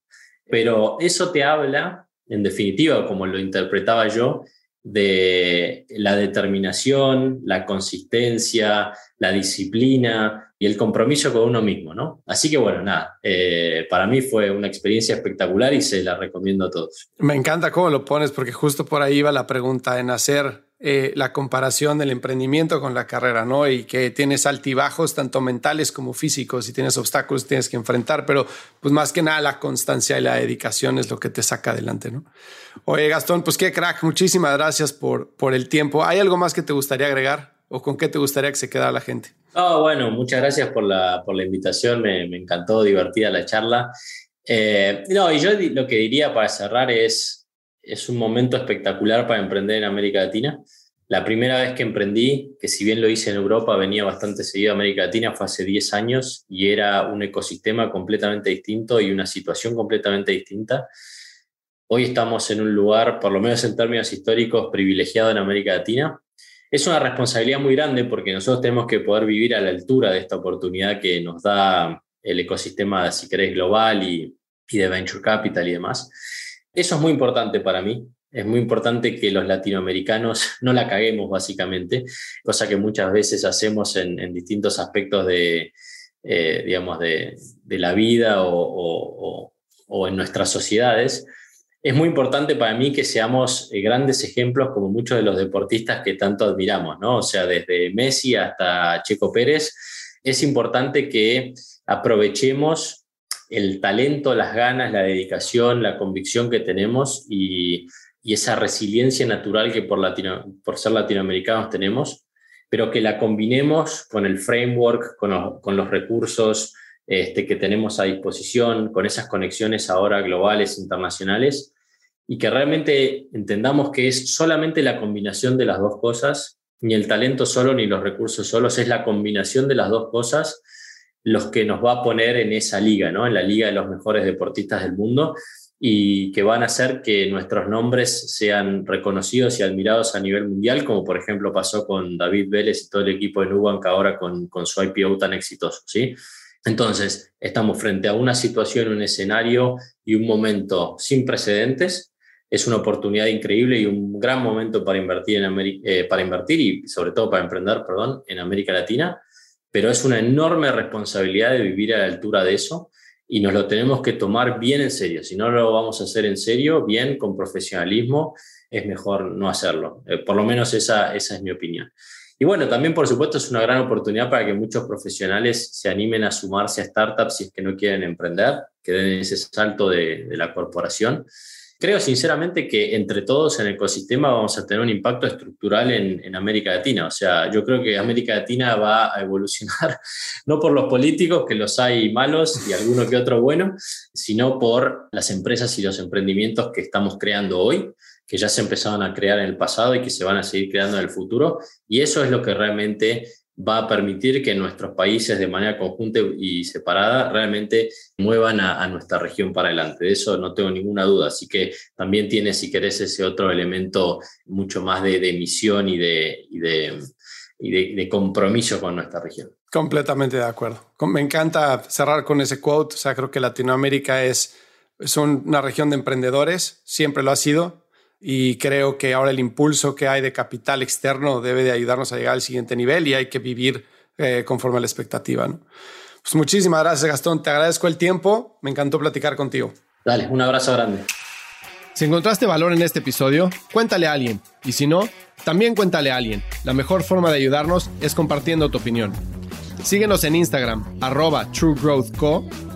Pero eso te habla en definitiva, como lo interpretaba yo, de la determinación, la consistencia, la disciplina y el compromiso con uno mismo, ¿no? Así que bueno, nada, eh, para mí fue una experiencia espectacular y se la recomiendo a todos. Me encanta cómo lo pones porque justo por ahí va la pregunta en hacer eh, la comparación del emprendimiento con la carrera, ¿no? Y que tienes altibajos tanto mentales como físicos y tienes obstáculos tienes que enfrentar, pero pues más que nada la constancia y la dedicación es lo que te saca adelante, ¿no? Oye, Gastón, pues qué crack, muchísimas gracias por, por el tiempo. ¿Hay algo más que te gustaría agregar o con qué te gustaría que se quedara la gente? Oh, bueno, muchas gracias por la, por la invitación, me, me encantó, divertida la charla. Eh, no, y yo lo que diría para cerrar es, es un momento espectacular para emprender en América Latina. La primera vez que emprendí, que si bien lo hice en Europa, venía bastante seguido a América Latina, fue hace 10 años y era un ecosistema completamente distinto y una situación completamente distinta. Hoy estamos en un lugar, por lo menos en términos históricos, privilegiado en América Latina. Es una responsabilidad muy grande porque nosotros tenemos que poder vivir a la altura de esta oportunidad que nos da el ecosistema, si querés, global y, y de venture capital y demás. Eso es muy importante para mí. Es muy importante que los latinoamericanos no la caguemos, básicamente, cosa que muchas veces hacemos en, distintos aspectos de, eh, digamos, de, la vida o, en nuestras sociedades. Es muy importante para mí que seamos eh, grandes ejemplos como muchos de los deportistas que tanto admiramos, ¿no? O sea, desde Messi hasta Checo Pérez, es importante que aprovechemos el talento, las ganas, la dedicación, la convicción que tenemos y, esa resiliencia natural que por, por ser latinoamericanos tenemos, pero que la combinemos con el framework, con los, recursos este, que tenemos a disposición, con esas conexiones ahora globales, internacionales, y que realmente entendamos que es solamente la combinación de las dos cosas, ni el talento solo ni los recursos solos, es la combinación de las dos cosas los que nos va a poner en esa liga, ¿no? en la liga de los mejores deportistas del mundo y que van a hacer que nuestros nombres sean reconocidos y admirados a nivel mundial, como por ejemplo pasó con David Vélez y todo el equipo de Nubank ahora con, con su IPO tan exitoso. ¿sí? Entonces, estamos frente a una situación, un escenario y un momento sin precedentes. Es una oportunidad increíble y un gran momento para invertir, en América, eh, para invertir y sobre todo para emprender perdón, en América Latina pero es una enorme responsabilidad de vivir a la altura de eso y nos lo tenemos que tomar bien en serio. Si no lo vamos a hacer en serio, bien, con profesionalismo, es mejor no hacerlo. Eh, por lo menos esa, esa es mi opinión. Y bueno, también por supuesto es una gran oportunidad para que muchos profesionales se animen a sumarse a startups si es que no quieren emprender, que den ese salto de, de la corporación Creo sinceramente que entre todos en el ecosistema vamos a tener un impacto estructural en, América Latina. O sea, yo creo que América Latina va a evolucionar no por los políticos, que los hay malos y alguno que otro bueno, sino por las empresas y los emprendimientos que estamos creando hoy que ya se empezaron a crear en el pasado y que se van a seguir creando en el futuro. Y eso es lo que realmente va a permitir que nuestros países de manera conjunta y separada realmente muevan a, nuestra región para adelante. De eso no tengo ninguna duda. Así que también tiene, si querés, ese otro elemento mucho más de, de misión y de, y de, y de, compromiso con nuestra región. Completamente de acuerdo. Me encanta cerrar con ese quote. O sea, creo que Latinoamérica es, es una región de emprendedores, siempre lo ha sido y creo que ahora el impulso que hay de capital externo debe de ayudarnos a llegar al siguiente nivel y hay que vivir eh, conforme a la expectativa. ¿no? Pues muchísimas gracias Gastón, te agradezco el tiempo, me encantó platicar contigo. Dale, un abrazo grande. Si encontraste valor en este episodio, cuéntale a alguien y si no, también cuéntale a alguien. La mejor forma de ayudarnos es compartiendo tu opinión. Síguenos en Instagram, arroba truegrowthco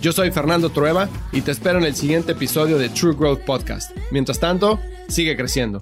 Yo soy Fernando Trueba y te espero en el siguiente episodio de True Growth Podcast. Mientras tanto, sigue creciendo.